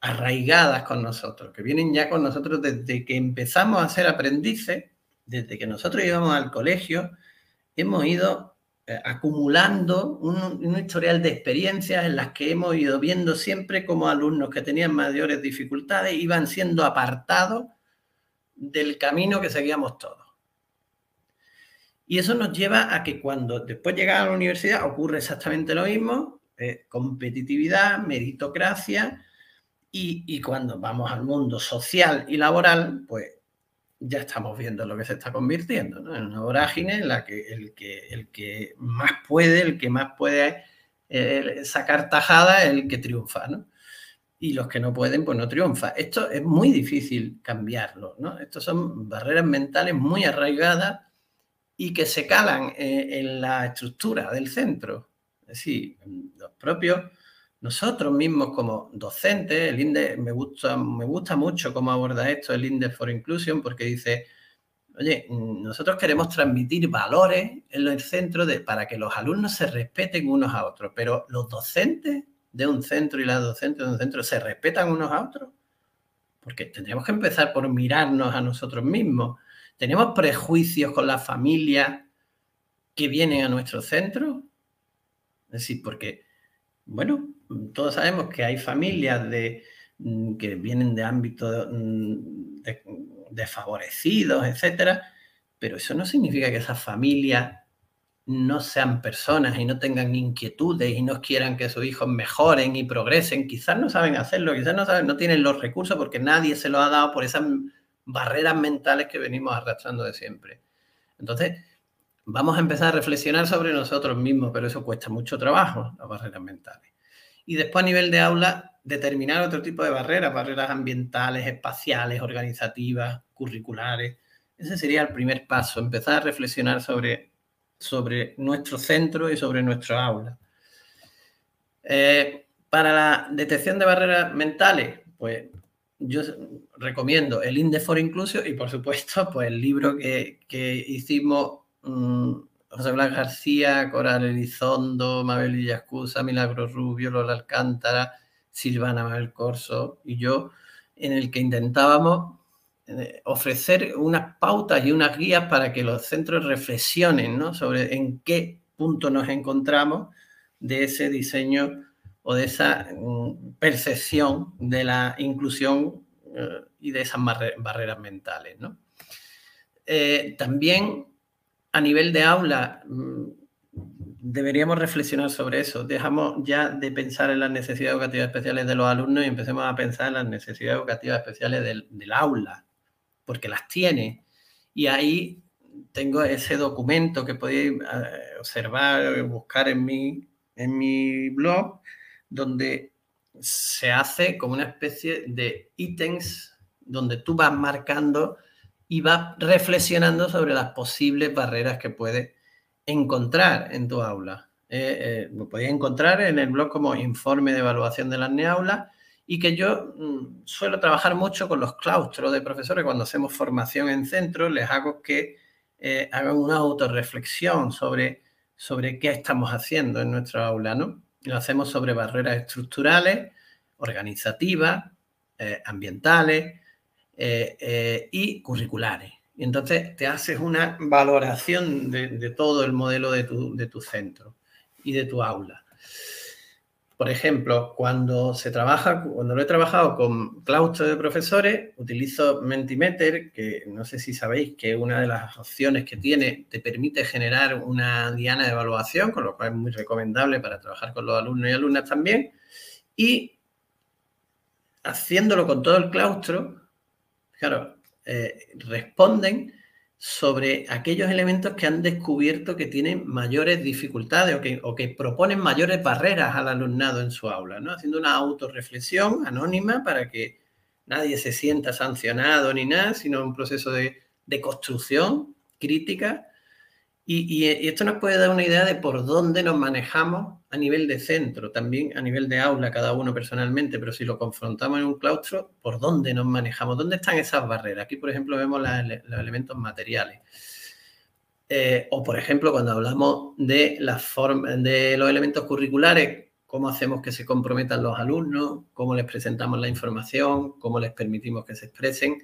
[SPEAKER 2] arraigadas con nosotros, que vienen ya con nosotros desde que empezamos a ser aprendices, desde que nosotros íbamos al colegio, hemos ido eh, acumulando un, historial de experiencias en las que hemos ido viendo siempre como alumnos que tenían mayores dificultades iban siendo apartados del camino que seguíamos todos. Y eso nos lleva a que cuando después llega a la universidad ocurre exactamente lo mismo, eh, competitividad, meritocracia, y, y, cuando vamos al mundo social y laboral, pues ya estamos viendo lo que se está convirtiendo, en una vorágine en la que el, que el que más puede, el que más puede eh, sacar tajada el que triunfa. Y los que no pueden, pues no triunfa. Esto es muy difícil cambiarlo, ¿no? Estos son barreras mentales muy arraigadas y que se calan eh, en la estructura del centro. Es decir, los propios nosotros mismos como docentes, el INDE, me gusta, me gusta mucho cómo aborda esto el INDE for Inclusion, porque dice, oye, nosotros queremos transmitir valores en el centro para que los alumnos se respeten unos a otros, pero los docentes de un centro y las docentes de un centro se respetan unos a otros, porque tendríamos que empezar por mirarnos a nosotros mismos. Tenemos prejuicios con la familia que vienen a nuestro centro, es decir, porque, bueno, todos sabemos que hay familias de, mm, que vienen de ámbitos mm, desfavorecidos, etcétera, pero eso no significa que esas familias no sean personas y no tengan inquietudes y no quieran que sus hijos mejoren y progresen. Quizás no saben hacerlo, quizás no, saben, no tienen los recursos porque nadie se lo ha dado por esas barreras mentales que venimos arrastrando de siempre. Entonces, vamos a empezar a reflexionar sobre nosotros mismos, pero eso cuesta mucho trabajo, las barreras mentales. Y después a nivel de aula, determinar otro tipo de barreras, barreras ambientales, espaciales, organizativas, curriculares. Ese sería el primer paso, empezar a reflexionar sobre, sobre nuestro centro y sobre nuestro aula. Eh, para la detección de barreras mentales, pues yo recomiendo el Index for Inclusion y por supuesto pues el libro que, hicimos mm, José Blas García, Coral Elizondo, Mabel Villascusa, Milagro Rubio, Lola Alcántara, Silvana Mabel Corso y yo, en el que intentábamos eh, ofrecer unas pautas y unas guías para que los centros reflexionen ¿no? sobre en qué punto nos encontramos de ese diseño o de esa mm, percepción de la inclusión eh, y de esas barreras mentales. ¿no? Eh, también a nivel de aula, mm, deberíamos reflexionar sobre eso. Dejamos ya de pensar en las necesidades educativas especiales de los alumnos y empecemos a pensar en las necesidades educativas especiales del, aula, porque las tiene. Y ahí tengo ese documento que podéis eh, observar, buscar en mi, en mi blog, donde se hace como una especie de ítems donde tú vas marcando y va reflexionando sobre las posibles barreras que puede encontrar en tu aula. Eh, eh, lo podéis encontrar en el blog como informe de evaluación de las neaulas y que yo mm, suelo trabajar mucho con los claustros de profesores cuando hacemos formación en centro, les hago que eh, hagan una autorreflexión sobre, sobre qué estamos haciendo en nuestra aula, ¿no? Lo hacemos sobre barreras estructurales, organizativas, ambientales, eh, eh, y curriculares. Y entonces te haces una valoración de, todo el modelo de tu, de tu, centro y de tu aula. Por ejemplo, cuando se trabaja, cuando lo he trabajado con claustro de profesores, utilizo Mentimeter, que no sé si sabéis que una de las opciones que tiene te permite generar una diana de evaluación, con lo cual es muy recomendable para trabajar con los alumnos y alumnas también. Y haciéndolo con todo el claustro, claro, eh, responden sobre aquellos elementos que han descubierto que tienen mayores dificultades o que, proponen mayores barreras al alumnado en su aula, ¿no? haciendo una autorreflexión anónima para que nadie se sienta sancionado ni nada, sino un proceso de, de construcción crítica y, esto nos puede dar una idea de por dónde nos manejamos a nivel de centro, también a nivel de aula, cada uno personalmente, pero si lo confrontamos en un claustro, ¿por dónde nos manejamos? ¿Dónde están esas barreras? Aquí, por ejemplo, vemos los elementos materiales. Eh, o, por ejemplo, cuando hablamos de, de los elementos curriculares, cómo hacemos que se comprometan los alumnos, cómo les presentamos la información, cómo les permitimos que se expresen.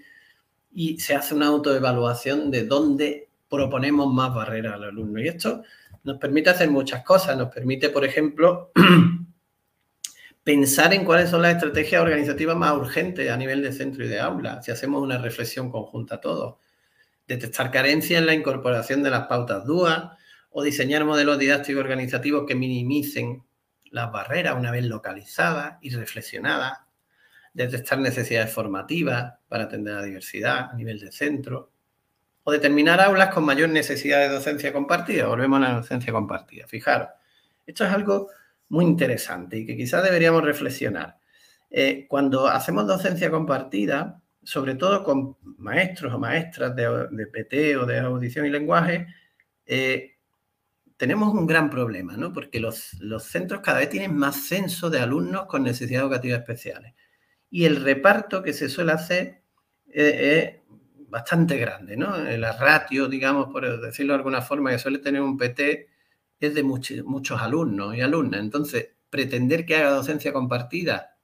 [SPEAKER 2] Y se hace una autoevaluación de dónde proponemos más barreras al alumno. Y esto nos permite hacer muchas cosas. Nos permite, por ejemplo, pensar en cuáles son las estrategias organizativas más urgentes a nivel de centro y de aula, si hacemos una reflexión conjunta todos. Detectar carencias en la incorporación de las pautas DUA o diseñar modelos didácticos organizativos que minimicen las barreras una vez localizadas y reflexionadas. Detectar necesidades formativas para atender a la diversidad a nivel de centro o determinar aulas con mayor necesidad de docencia compartida. Volvemos a la docencia compartida. Fijaros, esto es algo muy interesante y que quizás deberíamos reflexionar. Eh, cuando hacemos docencia compartida, sobre todo con maestros o maestras de, PT o de audición y lenguaje, eh, tenemos un gran problema, ¿no? Porque los, centros cada vez tienen más censo de alumnos con necesidades educativas especiales. Y el reparto que se suele hacer eh, es bastante grande, ¿no? La ratio, digamos, por decirlo de alguna forma, que suele tener un PT es de muchos alumnos y alumnas. Entonces, pretender que haga docencia compartida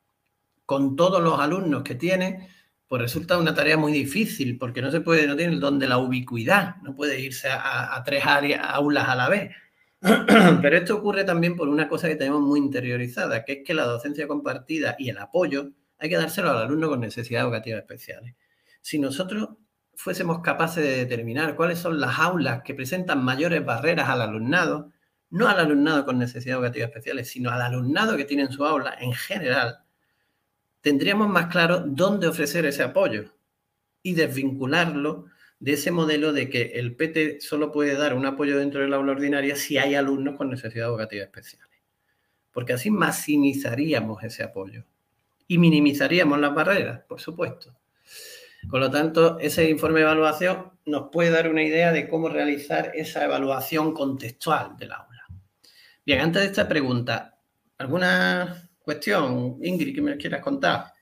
[SPEAKER 2] con todos los alumnos que tiene, pues resulta una tarea muy difícil, porque no se puede, no tiene el don de la ubicuidad, no puede irse a, tres áreas, aulas a la vez. Pero esto ocurre también por una cosa que tenemos muy interiorizada, que es que la docencia compartida y el apoyo hay que dárselo al alumno con necesidades educativas especiales. Si nosotros fuésemos capaces de determinar cuáles son las aulas que presentan mayores barreras al alumnado, no al alumnado con necesidades educativas especiales, sino al alumnado que tiene en su aula en general, tendríamos más claro dónde ofrecer ese apoyo y desvincularlo de ese modelo de que el PT solo puede dar un apoyo dentro del aula ordinaria si hay alumnos con necesidades educativas especiales. Porque así maximizaríamos ese apoyo y minimizaríamos las barreras, por supuesto. Por lo tanto, ese informe de evaluación nos puede dar una idea de cómo realizar esa evaluación contextual del aula. Bien, antes de esta pregunta, ¿alguna cuestión, Ingrid, que me quieras contar?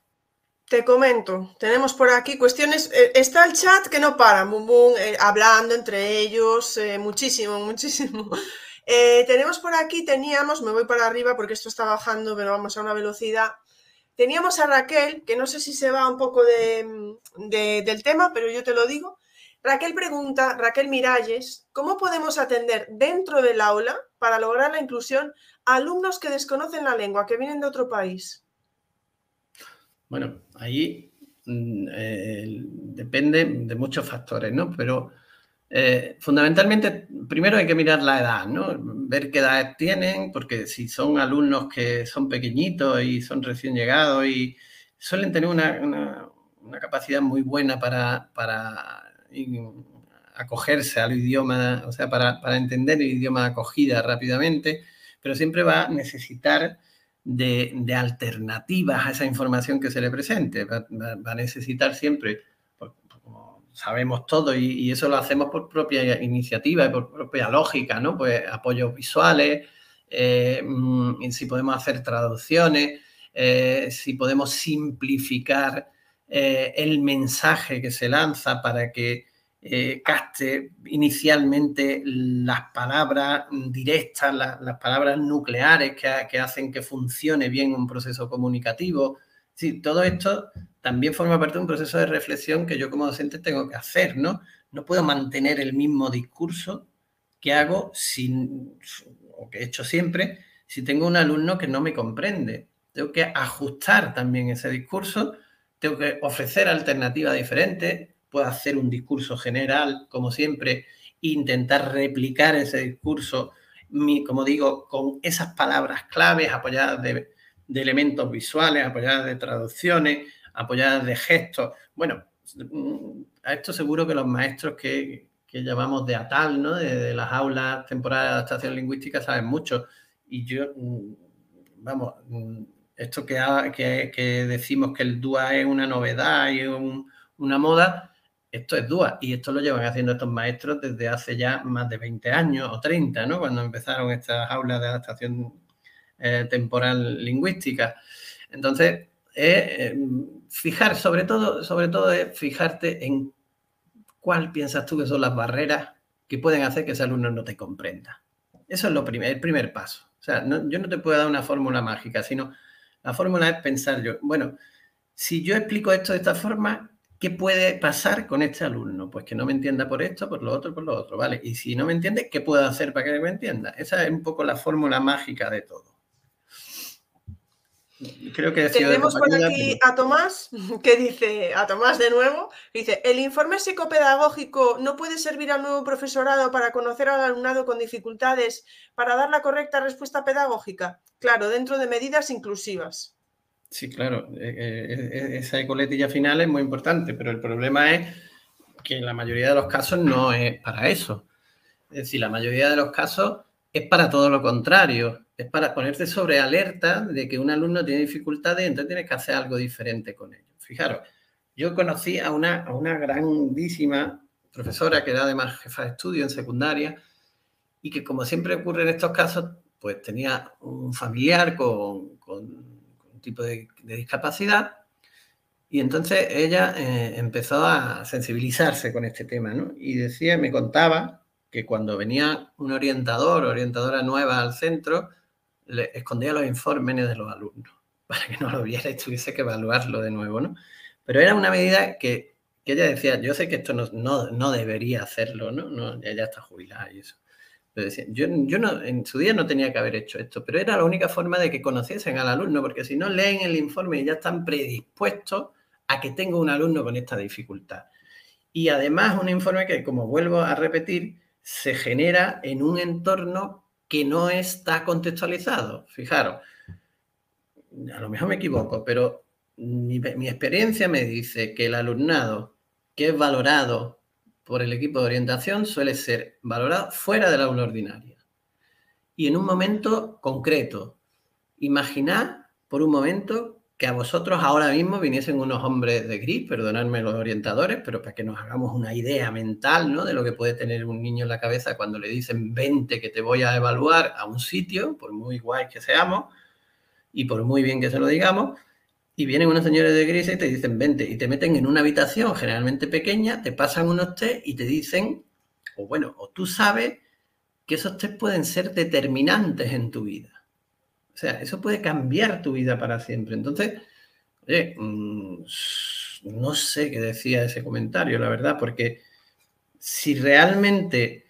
[SPEAKER 1] Te comento, tenemos por aquí cuestiones. Eh, está el chat que no para, bum, eh, hablando entre ellos, eh, muchísimo, muchísimo. tenemos por aquí, teníamos, me voy para arriba porque esto está bajando, pero vamos a una velocidad. Teníamos a Raquel, que no sé si se va un poco del tema, pero yo te lo digo. Raquel pregunta, Raquel Miralles, ¿cómo podemos atender dentro del aula para lograr la inclusión a alumnos que desconocen la lengua, que vienen de otro país?
[SPEAKER 2] Bueno, ahí mm, eh, depende de muchos factores, ¿no? Pero eh, fundamentalmente, primero hay que mirar la edad, ¿no? Ver qué edad tienen, porque si son alumnos que son pequeñitos y son recién llegados y suelen tener una, capacidad muy buena para, acogerse al idioma, o sea, para, entender el idioma de acogida rápidamente, pero siempre va a necesitar de, alternativas a esa información que se le presente, va a necesitar siempre sabemos todo y, eso lo hacemos por propia iniciativa y por propia lógica, ¿no? Pues apoyos visuales, eh, mm, si podemos hacer traducciones, eh, si podemos simplificar eh, el mensaje que se lanza para que caste inicialmente las palabras directas, las palabras nucleares que, que, hacen que funcione bien un proceso comunicativo. Sí, todo esto también forma parte de un proceso de reflexión que yo como docente tengo que hacer, ¿no? No puedo mantener el mismo discurso que hago sin, o que he hecho siempre si tengo un alumno que no me comprende. Tengo que ajustar también ese discurso, tengo que ofrecer alternativas diferentes, puedo hacer un discurso general, como siempre, e intentar replicar ese discurso, como digo, con esas palabras claves apoyadas de, de elementos visuales, apoyadas de traducciones, apoyadas de gestos. Bueno, a esto seguro que los maestros que, que llamamos de ATAL, ¿no? De, las aulas temporales de adaptación lingüística, saben mucho. Y yo, mm, vamos, mm, esto que, que, decimos que el DUA es una novedad y una moda, esto es DUA y esto lo llevan haciendo estos maestros desde hace ya más de 20 años o 30, ¿no? Cuando empezaron estas aulas de adaptación eh, temporal lingüística. Entonces, eh, fijar, sobre todo, sobre todo es fijarte en cuál piensas tú que son las barreras que pueden hacer que ese alumno no te comprenda. Eso es lo primer, el primer paso. O sea, yo no te puedo dar una fórmula mágica, sino la fórmula es pensar yo, bueno, si yo explico esto de esta forma, ¿qué puede pasar con este alumno? Pues que no me entienda por esto, por lo otro, por lo otro, ¿vale? Y si no me entiende, ¿qué puedo hacer para que me entienda? Esa es un poco la fórmula mágica de todo.
[SPEAKER 1] Creo que Tenemos por aquí a Tomás, que dice, a Tomás de nuevo, dice, el informe psicopedagógico no puede servir al nuevo profesorado para conocer al alumnado con dificultades, para dar la correcta respuesta pedagógica. Claro, dentro de medidas inclusivas.
[SPEAKER 2] Sí, claro, e, e, e, esa coletilla final es muy importante, pero el problema es que en la mayoría de los casos no es para eso. Es decir, la mayoría de los casos es para todo lo contrario es para ponerte sobre alerta de que un alumno tiene dificultades y entonces tienes que hacer algo diferente con ello. Fijaros, yo conocí a una, a una grandísima profesora que era además jefa de estudio en secundaria y que como siempre ocurre en estos casos, pues tenía un familiar con, un tipo de, discapacidad y entonces ella eh, empezó a sensibilizarse con este tema, ¿no? Y decía, me contaba que cuando venía un orientador o orientadora nueva al centro, le escondía los informes de los alumnos para que no lo viera y tuviese que evaluarlo de nuevo, ¿no? Pero era una medida que, ella decía, yo sé que esto no, no, debería hacerlo, ¿no? no ella está jubilada y eso. Decía, yo, yo no, en su día no tenía que haber hecho esto, pero era la única forma de que conociesen al alumno, porque si no leen el informe y ya están predispuestos a que tenga un alumno con esta dificultad. Y además un informe que, como vuelvo a repetir, se genera en un entorno que no está contextualizado. Fijaros, a lo mejor me equivoco, pero mi, experiencia me dice que el alumnado que es valorado por el equipo de orientación suele ser valorado fuera del aula ordinaria y en un momento concreto. Imaginad por un momento a vosotros ahora mismo viniesen unos hombres de gris, perdonadme los orientadores, pero para que nos hagamos una idea mental ¿no? de lo que puede tener un niño en la cabeza cuando le dicen 20 que te voy a evaluar a un sitio, por muy guay que seamos y por muy bien que se lo digamos, y vienen unos señores de gris y te dicen 20 y te meten en una habitación generalmente pequeña, te pasan unos test y te dicen, o bueno, o tú sabes que esos test pueden ser determinantes en tu vida o sea, eso puede cambiar tu vida para siempre. Entonces, oye, mm, no sé qué decía ese comentario, la verdad, porque si realmente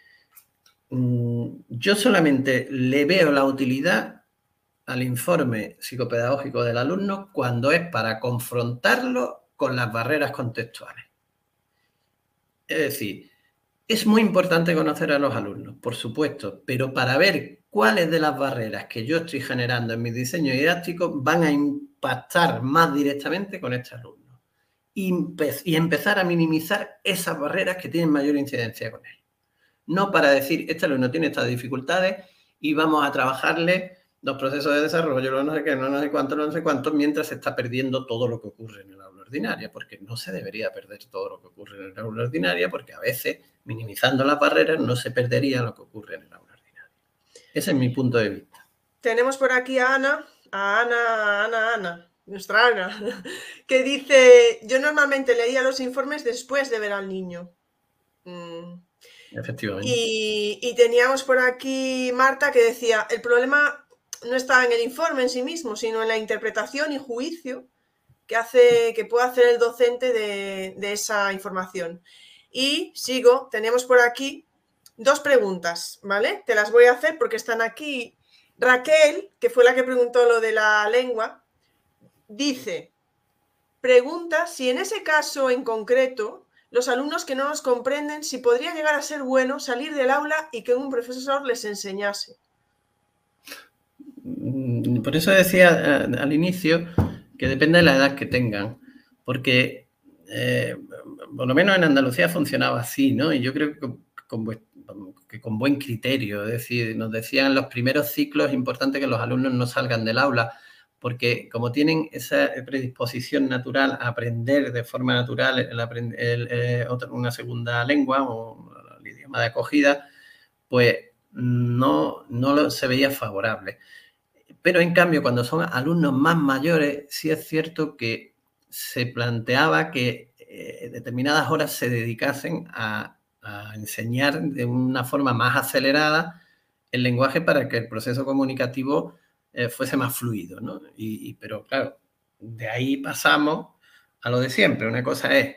[SPEAKER 2] mm, yo solamente le veo la utilidad al informe psicopedagógico del alumno cuando es para confrontarlo con las barreras contextuales. Es decir, es muy importante conocer a los alumnos, por supuesto, pero para ver cuáles de las barreras que yo estoy generando en mi diseño didáctico van a impactar más directamente con este alumno y, empezar a minimizar esas barreras que tienen mayor incidencia con él. No para decir, este alumno tiene estas dificultades y vamos a trabajarle los procesos de desarrollo, no sé qué, no sé cuánto, no sé cuánto, mientras se está perdiendo todo lo que ocurre en el aula ordinaria, porque no se debería perder todo lo que ocurre en el aula ordinaria, porque a veces minimizando las barreras, no se perdería lo que ocurre en el aula. Ese es mi punto de vista.
[SPEAKER 1] Tenemos por aquí a Ana, a Ana, Ana, Ana, nuestra Ana, que dice, yo normalmente leía los informes después de ver al niño.
[SPEAKER 2] Mm. Efectivamente.
[SPEAKER 1] Y, y, teníamos por aquí Marta que decía, el problema no está en el informe en sí mismo, sino en la interpretación y juicio que, hace, que puede hacer el docente de, de esa información. Y sigo, tenemos por aquí dos preguntas, ¿vale? Te las voy a hacer porque están aquí. Raquel, que fue la que preguntó lo de la lengua, dice, pregunta si en ese caso en concreto, los alumnos que no nos comprenden, si podría llegar a ser bueno salir del aula y que un profesor les enseñase.
[SPEAKER 2] Mm, por eso decía eh, al inicio que depende de la edad que tengan, porque eh, por lo menos en Andalucía funcionaba así, ¿no? Y yo creo que con, con buen criterio. Es decir, nos decían los primeros ciclos es importante que los alumnos no salgan del aula, porque como tienen esa predisposición natural a aprender de forma natural el, una segunda lengua o el idioma de acogida, pues no, no se veía favorable. Pero en cambio, cuando son alumnos más mayores, sí es cierto que se planteaba que eh, determinadas horas se dedicasen a, enseñar de una forma más acelerada el lenguaje para que el proceso comunicativo eh, fuese más fluido. ¿no? Y, pero claro, de ahí pasamos a lo de siempre. Una cosa es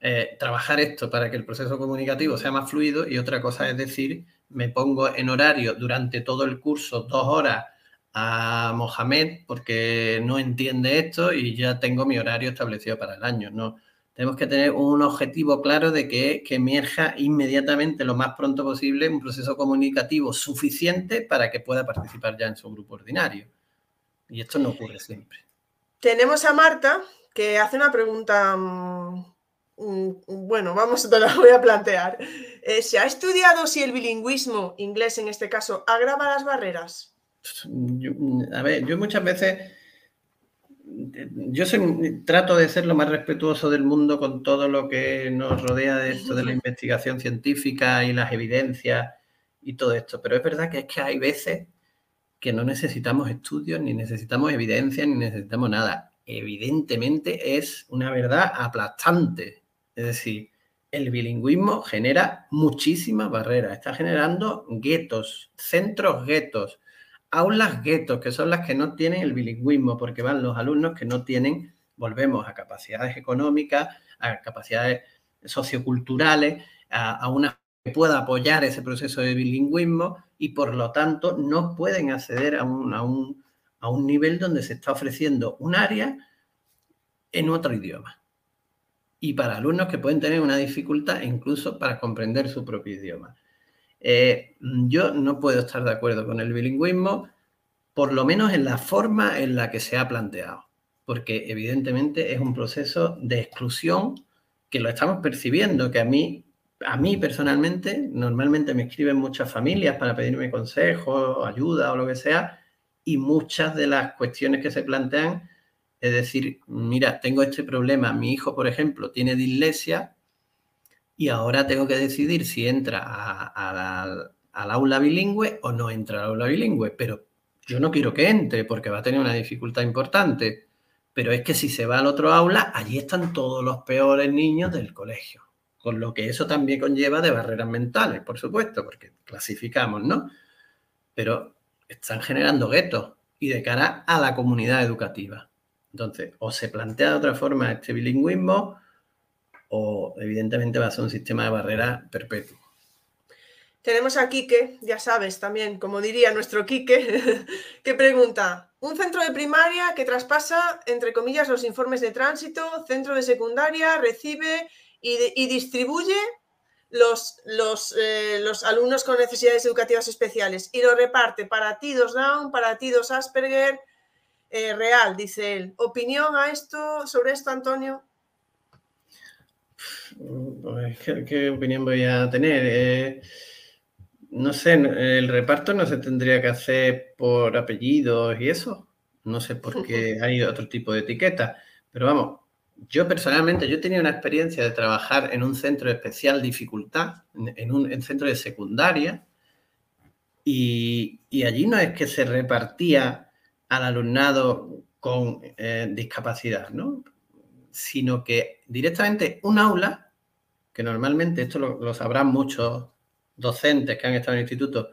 [SPEAKER 2] eh, trabajar esto para que el proceso comunicativo sea más fluido y otra cosa es decir, me pongo en horario durante todo el curso dos horas a Mohamed porque no entiende esto y ya tengo mi horario establecido para el año. No, tenemos que tener un objetivo claro de que, que emerja inmediatamente, lo más pronto posible, un proceso comunicativo suficiente para que pueda participar ya en su grupo ordinario. Y esto no ocurre siempre.
[SPEAKER 1] Tenemos a Marta que hace una pregunta, mm, mm, bueno, vamos, te la voy a plantear. Eh, ¿Se ha estudiado si el bilingüismo, inglés en este caso, agrava las barreras?
[SPEAKER 2] a ver, yo muchas veces, yo trato de ser lo más respetuoso del mundo con todo lo que nos rodea de esto de la investigación científica y las evidencias y todo esto, pero es verdad que es que hay veces que no necesitamos estudios, ni necesitamos evidencia, ni necesitamos nada. Evidentemente es una verdad aplastante. Es decir, el bilingüismo genera muchísimas barreras, está generando guetos, centros guetos, aulas guetos, que son las que no tienen el bilingüismo, porque van los alumnos que no tienen, volvemos a capacidades económicas, a capacidades socioculturales, a, una que pueda apoyar ese proceso de bilingüismo y por lo tanto no pueden acceder a un, a un, a un nivel donde se está ofreciendo un área en otro idioma. Y para alumnos que pueden tener una dificultad incluso para comprender su propio idioma. Eh, yo no puedo estar de acuerdo con el bilingüismo, por lo menos en la forma en la que se ha planteado, porque evidentemente es un proceso de exclusión que lo estamos percibiendo, que a mí, a mí personalmente, normalmente me escriben muchas familias para pedirme consejos, ayuda o lo que sea, y muchas de las cuestiones que se plantean es decir, mira, tengo este problema, mi hijo, por ejemplo, tiene dislexia y ahora tengo que decidir si entra al aula bilingüe o no entra al aula bilingüe, pero yo no quiero que entre porque va a tener una dificultad importante. Pero es que si se va al otro aula, allí están todos los peores niños del colegio. Con lo que eso también conlleva de barreras mentales, por supuesto, porque clasificamos, ¿no? Pero están generando guetos y de cara a la comunidad educativa. Entonces, o se plantea de otra forma este bilingüismo o evidentemente va a ser un sistema de barrera perpetuo.
[SPEAKER 1] Tenemos a Quique, ya sabes, también, como diría nuestro Quique, que pregunta, un centro de primaria que traspasa, entre comillas, los informes de tránsito, centro de secundaria, recibe y, distribuye los, los, eh, los, alumnos con necesidades educativas especiales y lo reparte para ti dos Down, para ti dos Asperger, eh, real, dice él. ¿Opinión a esto, sobre esto, Antonio?
[SPEAKER 2] ¿Qué, opinión voy a tener? Eh, no sé, el reparto no se tendría que hacer por apellidos y eso. No sé por qué hay otro tipo de etiqueta. Pero vamos, yo personalmente, yo tenía una experiencia de trabajar en un centro de especial dificultad, en un centro de secundaria, y, allí no es que se repartía al alumnado con eh, discapacidad, ¿no? sino que directamente un aula, que normalmente esto lo, sabrán muchos docentes que han estado en el instituto,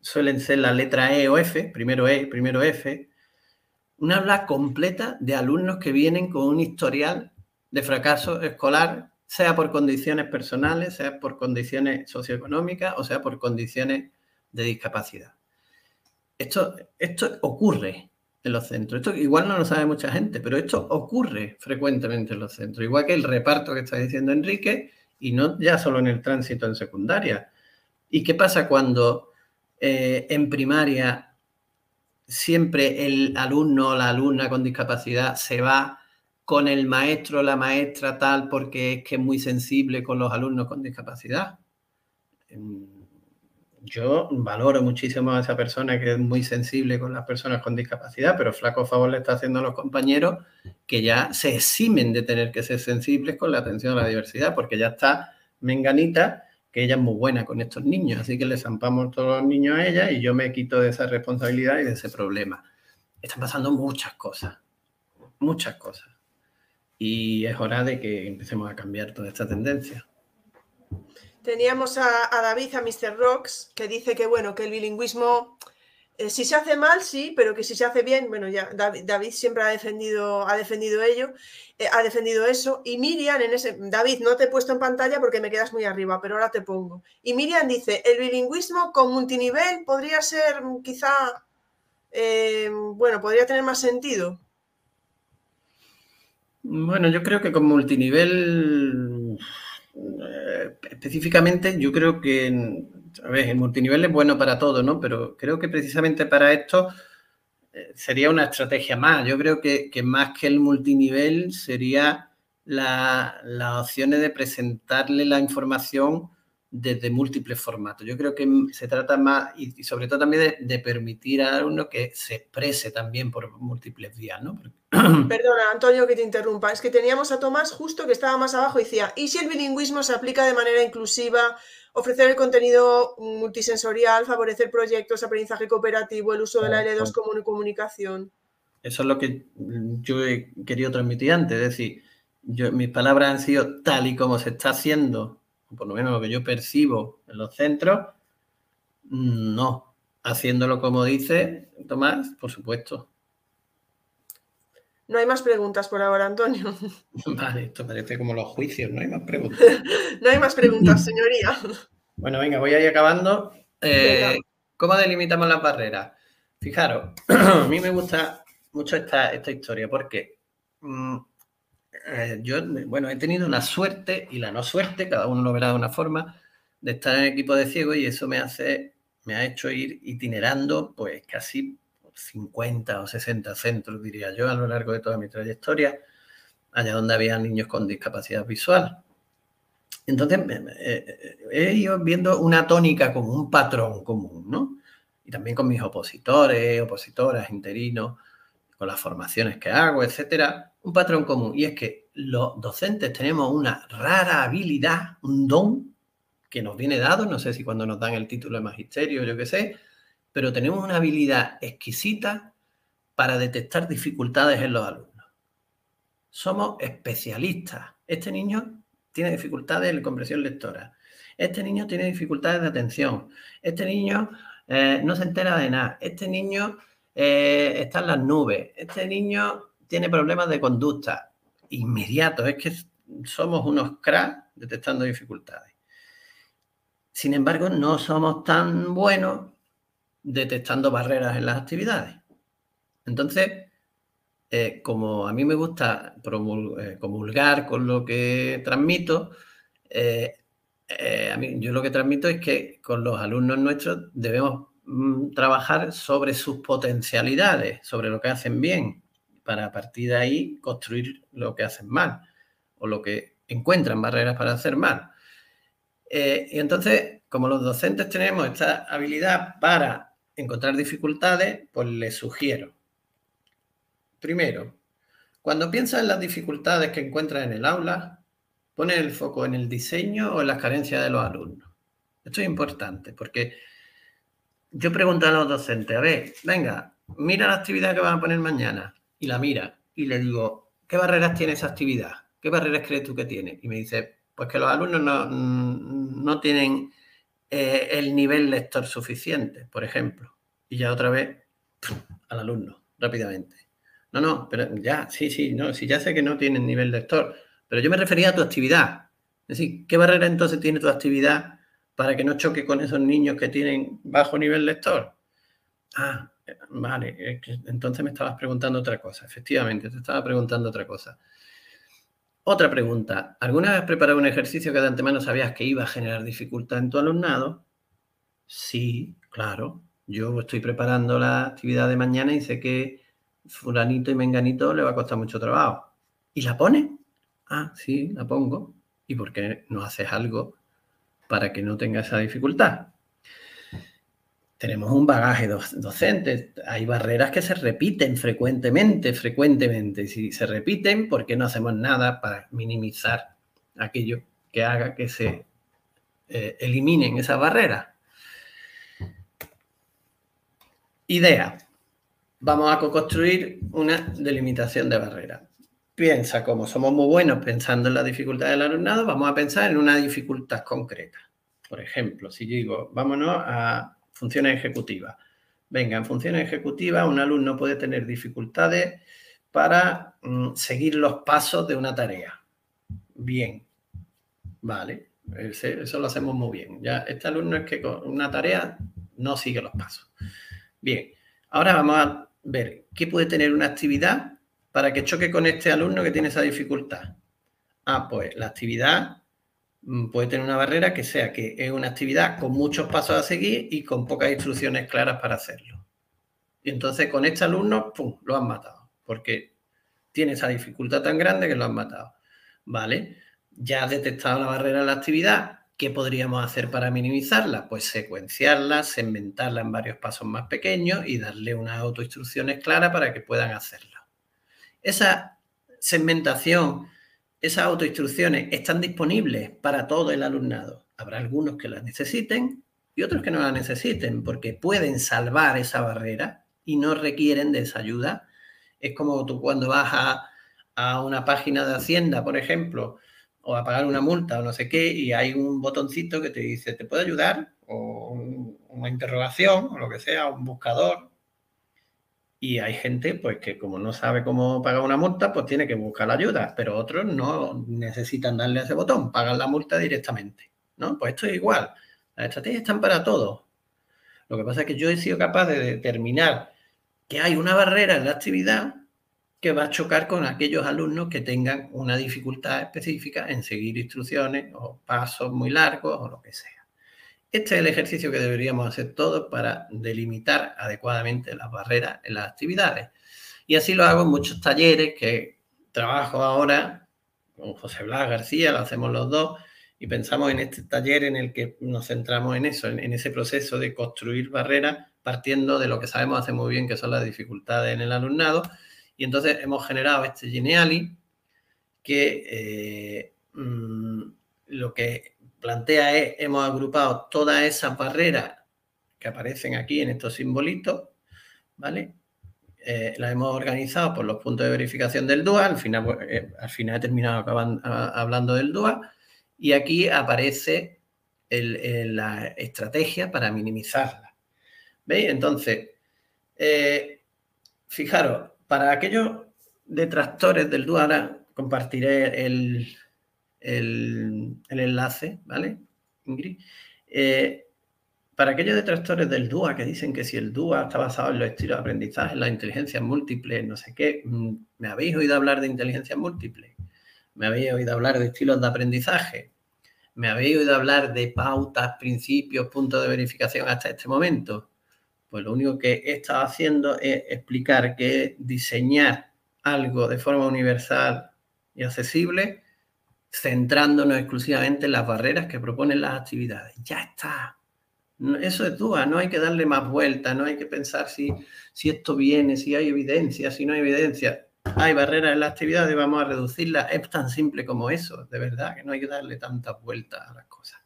[SPEAKER 2] suelen ser la letra E o F, primero E, primero F, un aula completa de alumnos que vienen con un historial de fracaso escolar, sea por condiciones personales, sea por condiciones socioeconómicas o sea por condiciones de discapacidad. Esto, esto ocurre en los centros. Esto igual no lo sabe mucha gente, pero esto ocurre frecuentemente en los centros, igual que el reparto que está diciendo Enrique, y no ya solo en el tránsito en secundaria. ¿Y qué pasa cuando eh, en primaria siempre el alumno o la alumna con discapacidad se va con el maestro o la maestra tal porque es que es muy sensible con los alumnos con discapacidad? Yo valoro muchísimo a esa persona que es muy sensible con las personas con discapacidad, pero flaco favor le está haciendo a los compañeros que ya se eximen de tener que ser sensibles con la atención a la diversidad, porque ya está Menganita, que ella es muy buena con estos niños, así que le zampamos todos los niños a ella y yo me quito de esa responsabilidad y de ese problema. Están pasando muchas cosas, muchas cosas. Y es hora de que empecemos a cambiar toda esta tendencia.
[SPEAKER 1] Teníamos a, David, a Mr. Rocks, que dice que bueno, que el bilingüismo, eh, si se hace mal, sí, pero que si se hace bien, bueno, ya David, siempre ha defendido, ha defendido ello, eh, ha defendido eso. Y Miriam, en ese, David, no te he puesto en pantalla porque me quedas muy arriba, pero ahora te pongo. Y Miriam dice, el bilingüismo con multinivel podría ser quizá, eh, bueno, podría tener más sentido.
[SPEAKER 2] Bueno, yo creo que con multinivel específicamente yo creo que, el multinivel es bueno para todo, ¿no? Pero creo que precisamente para esto eh, sería una estrategia más. Yo creo que, más que el multinivel sería las opciones de presentarle la información desde múltiples formatos. Yo creo que se trata más, y, sobre todo también de, permitir a uno que se exprese también por múltiples vías, ¿no?
[SPEAKER 1] Perdona, Antonio, que te interrumpa. Es que teníamos a Tomás justo que estaba más abajo y decía, ¿y si el bilingüismo se aplica de manera inclusiva? Ofrecer el contenido multisensorial, favorecer proyectos, aprendizaje cooperativo, el uso de la L2 como comunicación.
[SPEAKER 2] Eso es lo que yo he querido transmitir antes, es decir, yo, mis palabras han sido tal y como se está haciendo por lo menos lo que yo percibo en los centros, no. Haciéndolo como dice Tomás, por supuesto.
[SPEAKER 1] No hay más preguntas por ahora, Antonio.
[SPEAKER 2] Vale, esto parece como los juicios, no hay más preguntas.
[SPEAKER 1] no hay más preguntas, señoría.
[SPEAKER 2] Bueno, venga, voy a ir acabando. Eh, ¿Cómo delimitamos las barreras? Fijaros, a mí me gusta mucho esta, esta historia porque mm, eh, yo, bueno, he tenido la suerte y la no suerte, cada uno lo verá de una forma, de estar en equipo de ciegos y eso me hace, me ha hecho ir itinerando pues casi 50 o 60 centros, diría yo, a lo largo de toda mi trayectoria, allá donde había niños con discapacidad visual. Entonces, eh, he ido viendo una tónica como un patrón común, ¿no? Y también con mis opositores, opositoras, interinos, con las formaciones que hago, etcétera, un patrón común. Y es que los docentes tenemos una rara habilidad, un don que nos viene dado, no sé si cuando nos dan el título de magisterio, yo qué sé, pero tenemos una habilidad exquisita para detectar dificultades en los alumnos. Somos especialistas. Este niño tiene dificultades en la comprensión lectora. Este niño tiene dificultades de atención. Este niño eh, no se entera de nada. Este niño eh, está en las nubes. Este niño tiene problemas de conducta inmediatos. Es que somos unos cracks detectando dificultades. Sin embargo, no somos tan buenos detectando barreras en las actividades. Entonces, eh, como a mí me gusta eh, comulgar con lo que transmito, a mí, yo lo que transmito es que con los alumnos nuestros debemos trabajar sobre sus potencialidades, sobre lo que hacen bien, para a partir de ahí construir lo que hacen mal o lo que encuentran barreras para hacer mal. Eh, y entonces, como los docentes tenemos esta habilidad para encontrar dificultades, pues les sugiero. Primero, cuando piensas en las dificultades que encuentras en el aula, pone el foco en el diseño o en las carencias de los alumnos. Esto es importante porque yo pregunto a los docentes, a ver, venga, mira la actividad que van a poner mañana y la mira y le digo, ¿qué barreras tiene esa actividad? ¿Qué barreras crees tú que tiene? Y me dice, pues que los alumnos no, no tienen eh, el nivel lector suficiente, por ejemplo. Y ya otra vez al alumno, rápidamente. No, no, pero ya, sí, sí, no, sí, ya sé que no tienen nivel lector, pero yo me refería a tu actividad. Es decir, ¿qué barrera entonces tiene tu actividad para que no choque con esos niños que tienen bajo nivel lector? Ah, Vale, entonces me estabas preguntando otra cosa. Efectivamente, te estaba preguntando otra cosa. Otra pregunta. ¿Alguna vez has preparado un ejercicio que de antemano sabías que iba a generar dificultad en tu alumnado? Sí, claro. Yo estoy preparando la actividad de mañana y sé que fulanito y menganito le va a costar mucho trabajo. ¿Y la pone? Ah, sí, la pongo. ¿Y por qué no haces algo para que no tenga esa dificultad. Tenemos un bagaje docente, hay barreras que se repiten frecuentemente, frecuentemente. Si se repiten, ¿por qué no hacemos nada para minimizar aquello que haga que se eh, eliminen esas barreras? Idea. Vamos a construir una delimitación de barreras. Piensa, como somos muy buenos pensando en la dificultad del alumnado, vamos a pensar en una dificultad concreta. Por ejemplo, si digo, vámonos a funciones ejecutivas. Venga, en funciones ejecutivas un alumno puede tener dificultades para mm, seguir los pasos de una tarea. Bien, vale, eso lo hacemos muy bien. Ya, este alumno es que con una tarea no sigue los pasos. Bien, ahora vamos a ver qué puede tener una actividad para que choque con este alumno que tiene esa dificultad. Ah, pues la actividad mm, puede tener una barrera que sea que es una actividad con muchos pasos a seguir y con pocas instrucciones claras para hacerlo. Y entonces con este alumno, ¡pum!, lo han matado, porque tiene esa dificultad tan grande que lo han matado. ¿Vale? Ya has detectado la barrera de la actividad, ¿Qué podríamos hacer para minimizarla? Pues secuenciarla, segmentarla en varios pasos más pequeños y darle unas autoinstrucciones claras para que puedan hacerlo. Esa segmentación, esas autoinstrucciones están disponibles para todo el alumnado. Habrá algunos que las necesiten y otros que no las necesiten porque pueden salvar esa barrera y no requieren de esa ayuda. Es como tú cuando vas a, a una página de Hacienda, por ejemplo, o a pagar una multa o no sé qué, y hay un botoncito que te dice, ¿te puede ayudar? O una interrogación, o lo que sea, un buscador. Y hay gente, pues, que como no sabe cómo pagar una multa, pues tiene que buscar la ayuda, pero otros no necesitan darle a ese botón, pagan la multa directamente, ¿no? Pues esto es igual. Las estrategias están para todos. Lo que pasa es que yo he sido capaz de determinar que hay una barrera en la actividad que va a chocar con aquellos alumnos que tengan una dificultad específica en seguir instrucciones o pasos muy largos o lo que sea. Este es el ejercicio que deberíamos hacer todos para delimitar adecuadamente las barreras en las actividades. Y así lo hago en muchos talleres que trabajo ahora con José Blas García, lo hacemos los dos, y pensamos en este taller en el que nos centramos en eso, en, ese proceso de construir barreras partiendo de lo que sabemos hacer muy bien, que son las dificultades en el alumnado, y entonces hemos generado este Geneali que eh, mm, lo que plantea es, hemos agrupado todas esas barreras que aparecen aquí en estos simbolitos, ¿vale? Eh, las hemos organizado por los puntos de verificación del DUA, al final, pues, eh, al final he terminado hablando del DUA, y aquí aparece la estrategia para minimizarla. ¿Veis? Entonces, fijaros, para aquellos detractores del DUA, compartiré el, enlace, ¿vale, Ingrid? Eh, para aquellos detractores del DUA que dicen que si el DUA está basado en los estilos de aprendizaje, en las inteligencias múltiples, no sé qué, mm, ¿me habéis oído hablar de inteligencias múltiples? ¿Me habéis oído hablar de estilos de aprendizaje? ¿Me habéis oído hablar de pautas, principios, puntos de verificación hasta este momento? Pues lo único que he estado haciendo es explicar que diseñar algo de forma universal y accesible, centrándonos exclusivamente en las barreras que proponen las actividades. Ya está. Eso es duda, no hay que darle más vueltas, no hay que pensar si, si esto viene, si hay evidencia, si no hay evidencia. Hay barreras en las actividades, vamos a reducirlas. Es tan simple como eso, de verdad, que no hay que darle tantas vueltas a las cosas.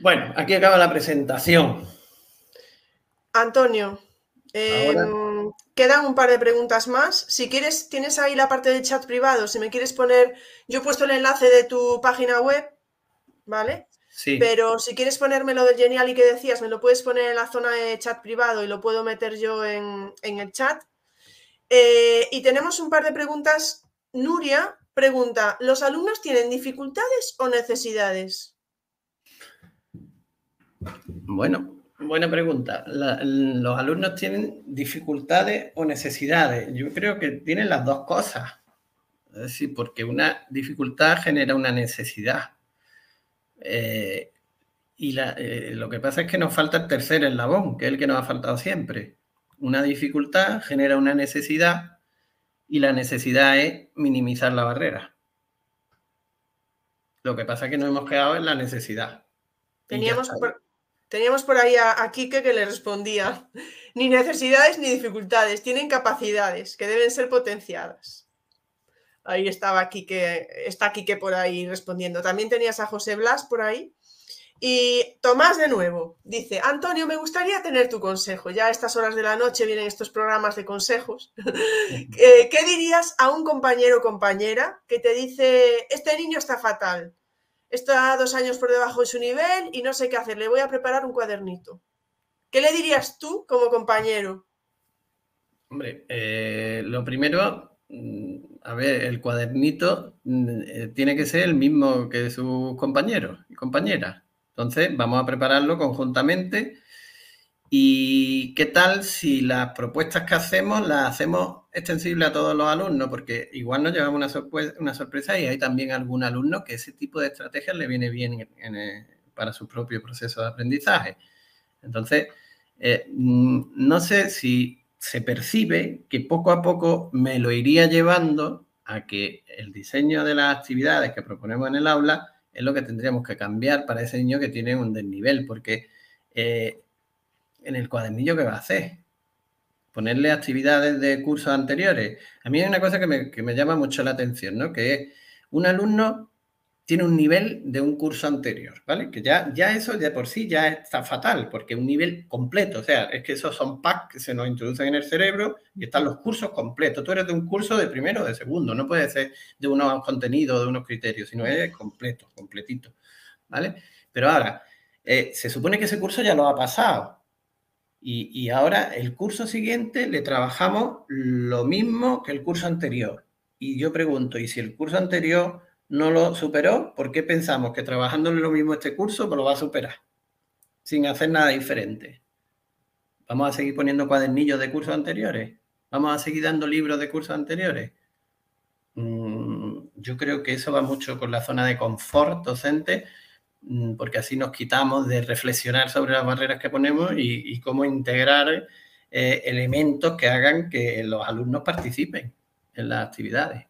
[SPEAKER 2] Bueno, aquí acaba la presentación.
[SPEAKER 1] Antonio, em, quedan un par de preguntas más. Si quieres, tienes ahí la parte de chat privado. Si me quieres poner, yo he puesto el enlace de tu página web, ¿vale? Sí. Pero si quieres ponerme lo del Genial y que decías, me lo puedes poner en la zona de chat privado y lo puedo meter yo en, el chat. Eh, y tenemos un par de preguntas. Nuria pregunta, ¿los alumnos tienen dificultades o necesidades?
[SPEAKER 2] Bueno, buena pregunta. ¿Los alumnos tienen dificultades o necesidades? Yo creo que tienen las dos cosas. Es decir, porque una dificultad genera una necesidad. Eh, y eh, lo que pasa es que nos falta el tercer eslabón, que es el que nos ha faltado siempre. Una dificultad genera una necesidad y la necesidad es minimizar la barrera. Lo que pasa es que no hemos quedado en la necesidad.
[SPEAKER 1] Teníamos por, teníamos por ahí a, a Quique que le respondía, ni necesidades ni dificultades, tienen capacidades que deben ser potenciadas. Ahí estaba Quique, está Quique por ahí respondiendo. También tenías a José Blas por ahí. Y Tomás de nuevo dice, Antonio, me gustaría tener tu consejo. Ya a estas horas de la noche vienen estos programas de consejos. Eh, ¿Qué dirías a un compañero o compañera que te dice, este niño está fatal, está dos años por debajo de su nivel y no sé qué hacer, le voy a preparar un cuadernito? ¿Qué le dirías tú como compañero?
[SPEAKER 2] Hombre, eh, lo primero, mm, a ver, el cuadernito mm, eh, tiene que ser el mismo que sus compañeros y compañeras. Entonces, vamos a prepararlo conjuntamente. ¿Y qué tal si las propuestas que hacemos las hacemos extensibles a todos los alumnos? Porque igual nos llevamos una, sorpresa, y hay también algún alumno que ese tipo de estrategias le viene bien para su propio proceso de aprendizaje. Entonces, eh, mm, no sé si se percibe que poco a poco me lo iría llevando a que el diseño de las actividades que proponemos en el aula es lo que tendríamos que cambiar para ese niño que tiene un desnivel, porque eh, en el cuadernillo, ¿qué va a hacer? Ponerle actividades de cursos anteriores. A mí hay una cosa que me, que me llama mucho la atención, ¿no? Que es un alumno tiene un nivel de un curso anterior, ¿vale? Que ya, ya eso de por sí ya está fatal, porque un nivel completo, o sea, es que esos son packs que se nos introducen en el cerebro y están los cursos completos. Tú eres de un curso de primero o de segundo, no puede ser de unos contenidos, de unos criterios, sino es completo, completito, ¿vale? Pero ahora, eh, se supone que ese curso ya lo ha pasado. Y, ahora el curso siguiente le trabajamos lo mismo que el curso anterior. Y yo pregunto, ¿y si el curso anterior no lo superó, ¿por qué pensamos que trabajando en lo mismo este curso pues lo va a superar? Sin hacer nada diferente. ¿Vamos a seguir poniendo cuadernillos de cursos anteriores? ¿Vamos a seguir dando libros de cursos anteriores? Mm, yo creo que eso va mucho con la zona de confort docente, porque así nos quitamos de reflexionar sobre las barreras que ponemos y, cómo integrar eh, elementos que hagan que los alumnos participen en las actividades.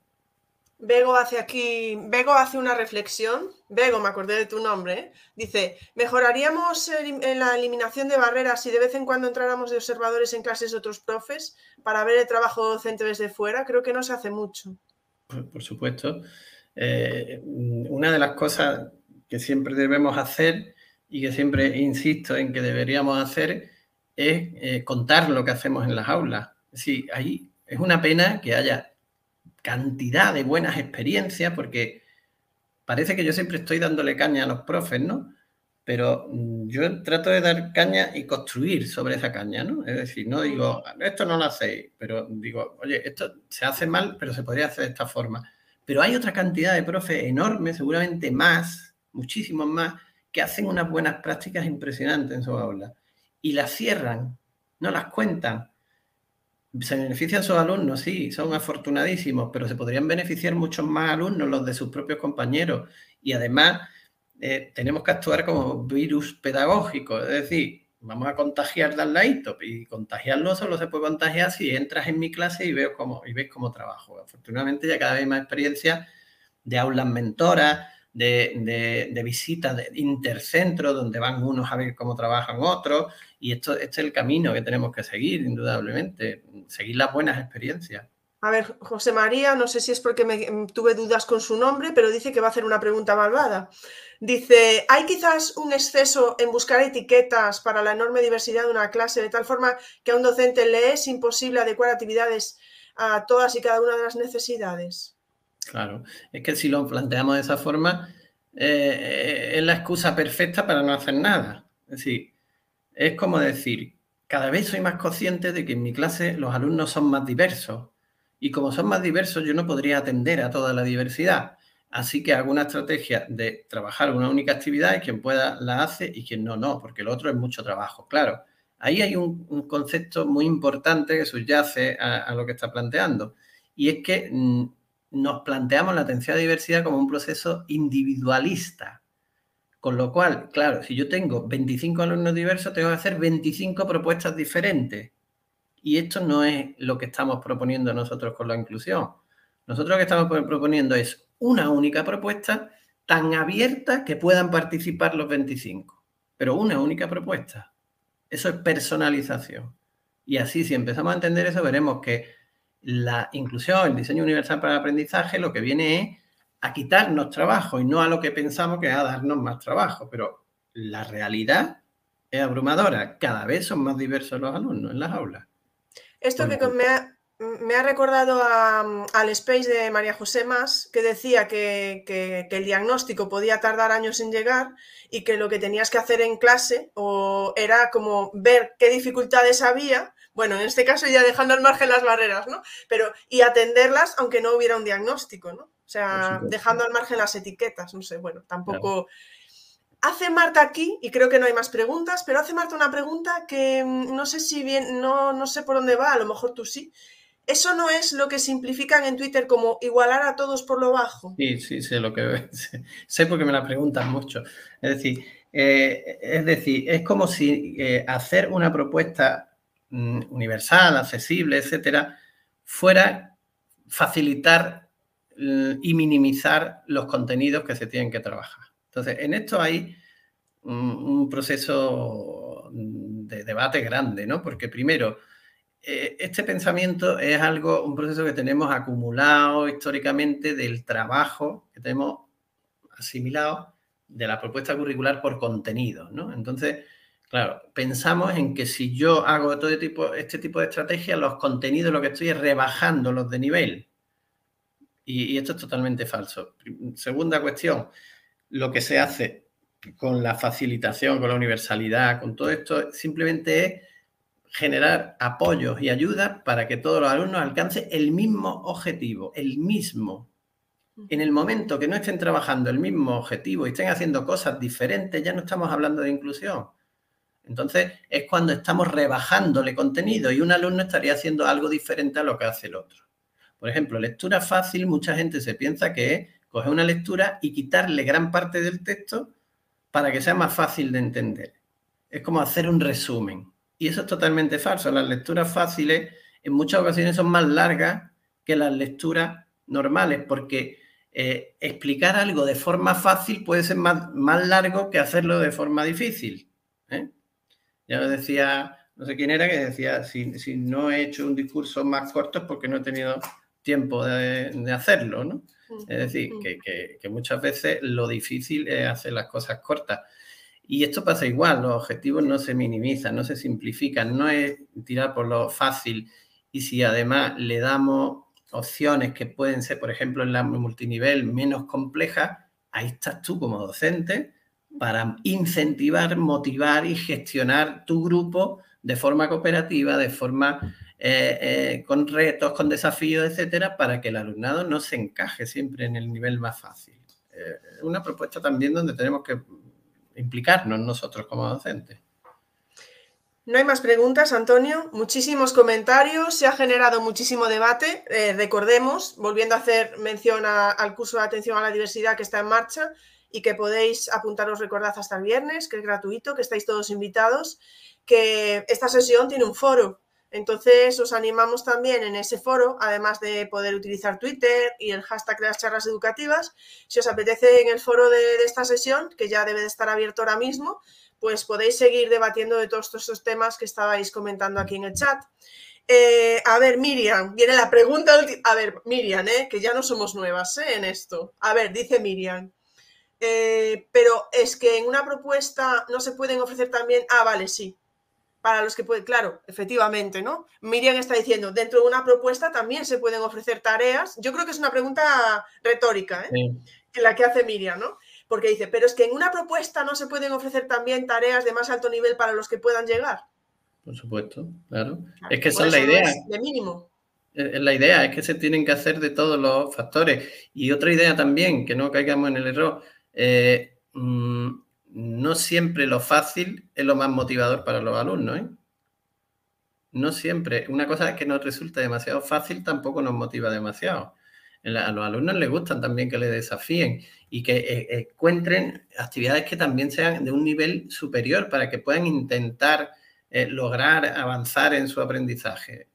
[SPEAKER 1] Bego hace aquí, Bego hace una reflexión, Bego, me acordé de tu nombre, ¿eh? dice, mejoraríamos en la eliminación de barreras si de vez en cuando entráramos de observadores en clases de otros profes para ver el trabajo docente desde fuera, creo que no se hace mucho.
[SPEAKER 2] Por, supuesto. Eh, una de las cosas que siempre debemos hacer y que siempre insisto en que deberíamos hacer es eh, contar lo que hacemos en las aulas. Sí, ahí es una pena que haya cantidad de buenas experiencias, porque parece que yo siempre estoy dándole caña a los profes, ¿no? Pero mm, yo trato de dar caña y construir sobre esa caña, ¿no? Es decir, no digo, esto no lo hacéis, pero digo, oye, esto se hace mal, pero se podría hacer de esta forma. Pero hay otra cantidad de profes enorme, seguramente más, muchísimos más, que hacen unas buenas prácticas impresionantes en su aula y las cierran, no las cuentan se benefician sus alumnos, sí, son afortunadísimos, pero se podrían beneficiar muchos más alumnos, los de sus propios compañeros. Y además, eh, tenemos que actuar como virus pedagógico, es decir, vamos a contagiar al ladito y contagiarlo solo se puede contagiar si entras en mi clase y, veo cómo, y ves cómo trabajo. Afortunadamente ya cada vez más experiencia de aulas mentoras, de, de, visitas de intercentro, donde van unos a ver cómo trabajan otros, y esto, este es el camino que tenemos que seguir, indudablemente, seguir las buenas experiencias.
[SPEAKER 1] A ver, José María, no sé si es porque me, mm, tuve dudas con su nombre, pero dice que va a hacer una pregunta malvada. Dice, ¿hay quizás un exceso en buscar etiquetas para la enorme diversidad de una clase, de tal forma que a un docente le es imposible adecuar actividades a todas y cada una de las necesidades?
[SPEAKER 2] Claro, es que si lo planteamos de esa forma, eh, es la excusa perfecta para no hacer nada. Es decir, es como decir, cada vez soy más consciente de que en mi clase los alumnos son más diversos. Y como son más diversos, yo no podría atender a toda la diversidad. Así que hago una estrategia de trabajar una única actividad y quien pueda la hace y quien no, no, porque lo otro es mucho trabajo. Claro, ahí hay un, concepto muy importante que subyace a, a, lo que está planteando. Y es que mm, nos planteamos la atención a diversidad como un proceso individualista. Con lo cual, claro, si yo tengo 25 alumnos diversos, tengo que hacer 25 propuestas diferentes. Y esto no es lo que estamos proponiendo nosotros con la inclusión. Nosotros lo que estamos proponiendo es una única propuesta tan abierta que puedan participar los 25, pero una única propuesta. Eso es personalización. Y así, si empezamos a entender eso, veremos que la inclusión, el diseño universal para el aprendizaje, lo que viene es a quitarnos trabajo y no a lo que pensamos que es a darnos más trabajo. Pero la realidad es abrumadora. Cada vez son más diversos los alumnos en las aulas.
[SPEAKER 1] Esto que me ha, me ha recordado al space de María José Más, que decía que, que, el diagnóstico podía tardar años en llegar y que lo que tenías que hacer en clase o era como ver qué dificultades había, bueno, en este caso ya dejando al margen las barreras, ¿no? Pero, y atenderlas aunque no hubiera un diagnóstico, ¿no? O sea, dejando al margen las etiquetas, no sé, bueno, tampoco... Hace Marta aquí, y creo que no hay más preguntas, pero hace Marta una pregunta que mm, no sé si bien, no, no sé por dónde va, a lo mejor tú sí. ¿Eso no es lo que simplifican en Twitter como igualar a todos por lo bajo?
[SPEAKER 2] Sí, sí, sé lo que sé, sé porque me la preguntan mucho. Es decir, eh, es decir, es como si eh, hacer una propuesta universal, accesible, etcétera, fuera facilitar mm, y minimizar los contenidos que se tienen que trabajar. Entonces, en esto hay un, proceso de debate grande, ¿no? Porque primero, eh, este pensamiento es algo, un proceso que tenemos acumulado históricamente del trabajo que tenemos asimilado de la propuesta curricular por contenido, ¿no? Entonces, claro, pensamos en que si yo hago todo tipo, este tipo de estrategias, los contenidos lo que estoy es rebajando los de nivel. y esto es totalmente falso. Segunda cuestión, lo que se hace con la facilitación, con la universalidad, con todo esto, simplemente es generar apoyos y ayuda para que todos los alumnos alcancen el mismo objetivo, el mismo. En el momento que no estén trabajando el mismo objetivo y estén haciendo cosas diferentes, ya no estamos hablando de inclusión. Entonces es cuando estamos rebajándole contenido y un alumno estaría haciendo algo diferente a lo que hace el otro. Por ejemplo, lectura fácil, mucha gente se piensa que es coger una lectura y quitarle gran parte del texto para que sea más fácil de entender. Es como hacer un resumen. Y eso es totalmente falso. Las lecturas fáciles en muchas ocasiones son más largas que las lecturas normales, porque eh, explicar algo de forma fácil puede ser más, más largo que hacerlo de forma difícil. Ya decía, no sé quién era, que decía, si, si, no he hecho un discurso más corto es porque no he tenido tiempo de, de hacerlo, ¿no? Es decir, que, muchas veces lo difícil es hacer las cosas cortas. Y esto pasa igual, los objetivos no se minimizan, no se simplifican, no es tirar por lo fácil. Y si además le damos opciones que pueden ser, por ejemplo, en la multinivel menos complejas, ahí estás tú como docente para incentivar, motivar y gestionar tu grupo de forma cooperativa, de forma eh, eh, con retos, con desafíos, etcétera, para que el alumnado no se encaje siempre en el nivel más fácil. Eh, una propuesta también donde tenemos que implicarnos nosotros como docentes.
[SPEAKER 1] No hay más preguntas, Antonio. Muchísimos comentarios, se ha generado muchísimo debate. recordemos, volviendo a hacer mención al curso de atención a la diversidad que está en marcha y que podéis apuntaros, recordad, hasta el viernes, que es gratuito, que estáis todos invitados, que esta sesión tiene un foro entonces, os animamos también en ese foro, además de poder utilizar Twitter y el hashtag de las charlas educativas, si os apetece en el foro de, esta sesión, que ya debe de estar abierto ahora mismo, pues podéis seguir debatiendo de todos estos temas que estabais comentando aquí en el chat. Eh, a ver, Miriam, viene la pregunta. A ver, Miriam, eh, que ya no somos nuevas eh, en esto. A ver, dice Miriam. Pero es que en una propuesta no se pueden ofrecer también. Ah, vale, sí para los que pueden, claro, efectivamente, ¿no? Miriam está diciendo, dentro de una propuesta también se pueden ofrecer tareas. Yo creo que es una pregunta retórica, ¿eh? La que hace Miriam, ¿no? Porque dice, pero es que en una propuesta no se pueden ofrecer también tareas de más alto nivel para los que puedan llegar.
[SPEAKER 2] Por supuesto, claro. es que esa es la idea.
[SPEAKER 1] de mínimo.
[SPEAKER 2] Es la idea, es que se tienen que hacer de todos los factores. Y otra idea también, que no caigamos en el error, eh, mm, no siempre lo fácil es lo más motivador para los alumnos. ¿eh? No siempre. Una cosa que nos resulta demasiado fácil tampoco nos motiva demasiado. A los alumnos les gustan también que les desafíen y que eh, encuentren actividades que también sean de un nivel superior para que puedan intentar lograr avanzar en su aprendizaje.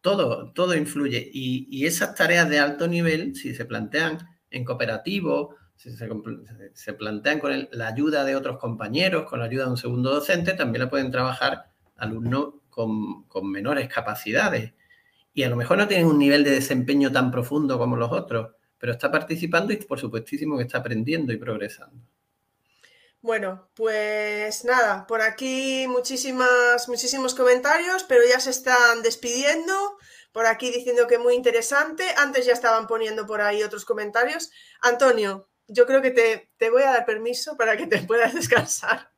[SPEAKER 2] todo, todo influye y, y esas tareas de alto nivel, si se plantean en cooperativo se, plantean con la ayuda de otros compañeros, con la ayuda de un segundo docente, también la pueden trabajar alumnos con, menores capacidades. Y a lo mejor no tienen un nivel de desempeño tan profundo como los otros, pero está participando y por supuestísimo que está aprendiendo y progresando.
[SPEAKER 1] Bueno, pues nada, por aquí muchísimas, muchísimos comentarios, pero ya se están despidiendo. Por aquí diciendo que muy interesante. Antes ya estaban poniendo por ahí otros comentarios. Antonio, yo creo que te, te voy a dar permiso para que te puedas descansar.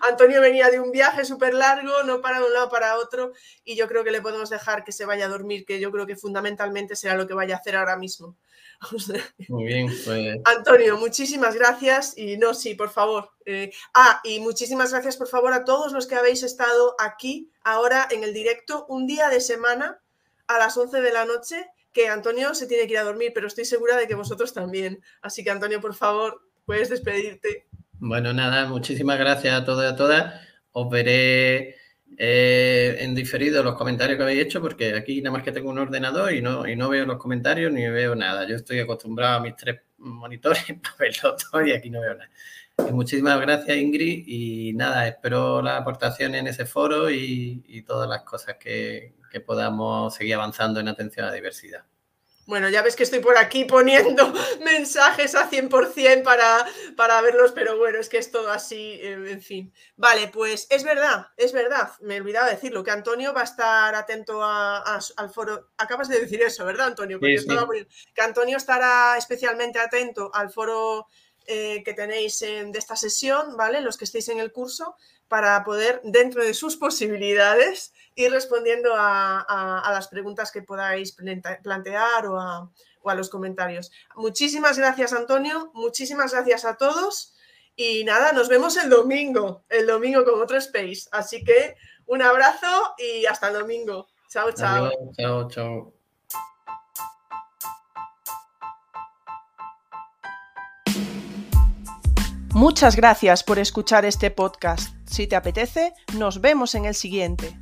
[SPEAKER 1] Antonio venía de un viaje súper largo, no para un lado para otro, y yo creo que le podemos dejar que se vaya a dormir, que yo creo que fundamentalmente será lo que vaya a hacer ahora mismo.
[SPEAKER 2] Muy bien, pues.
[SPEAKER 1] Antonio, muchísimas gracias y no, sí, por favor. Eh, ah, y muchísimas gracias, por favor, a todos los que habéis estado aquí ahora en el directo, un día de semana a las 11 de la noche, que Antonio se tiene que ir a dormir, pero estoy segura de que vosotros también. Así que, Antonio, por favor, puedes despedirte.
[SPEAKER 2] Bueno, nada, muchísimas gracias a todos y a todas. Os veré eh, en diferido los comentarios que habéis hecho, porque aquí nada más que tengo un ordenador y no, y no veo los comentarios ni veo nada. Yo estoy acostumbrado a mis tres monitores para verlo todo y aquí no veo nada. muchísimas gracias, Ingrid, y nada, espero la aportación en ese foro y, y todas las cosas que, que podamos seguir avanzando en atención a la diversidad.
[SPEAKER 1] Bueno, ya ves que estoy por aquí poniendo mensajes a 100% para, para verlos, pero bueno, es que es todo así, eh, en fin. Vale, pues es verdad, es verdad, me he olvidado decirlo, que Antonio va a estar atento al foro. Acabas de decir eso, ¿verdad, Antonio? que Antonio estará especialmente atento al foro eh, que tenéis de esta sesión, ¿vale? Los que estéis en el curso, para poder, dentro de sus posibilidades, ir respondiendo a, las preguntas que podáis plantear o a, los comentarios. Muchísimas gracias, Antonio. Muchísimas gracias a todos. Y nada, nos vemos el domingo, el domingo con otro Space. Así que un abrazo y hasta el domingo. Chao, chao.
[SPEAKER 2] chao, chao.
[SPEAKER 1] Muchas gracias por escuchar este podcast. Si te apetece, nos vemos en el siguiente.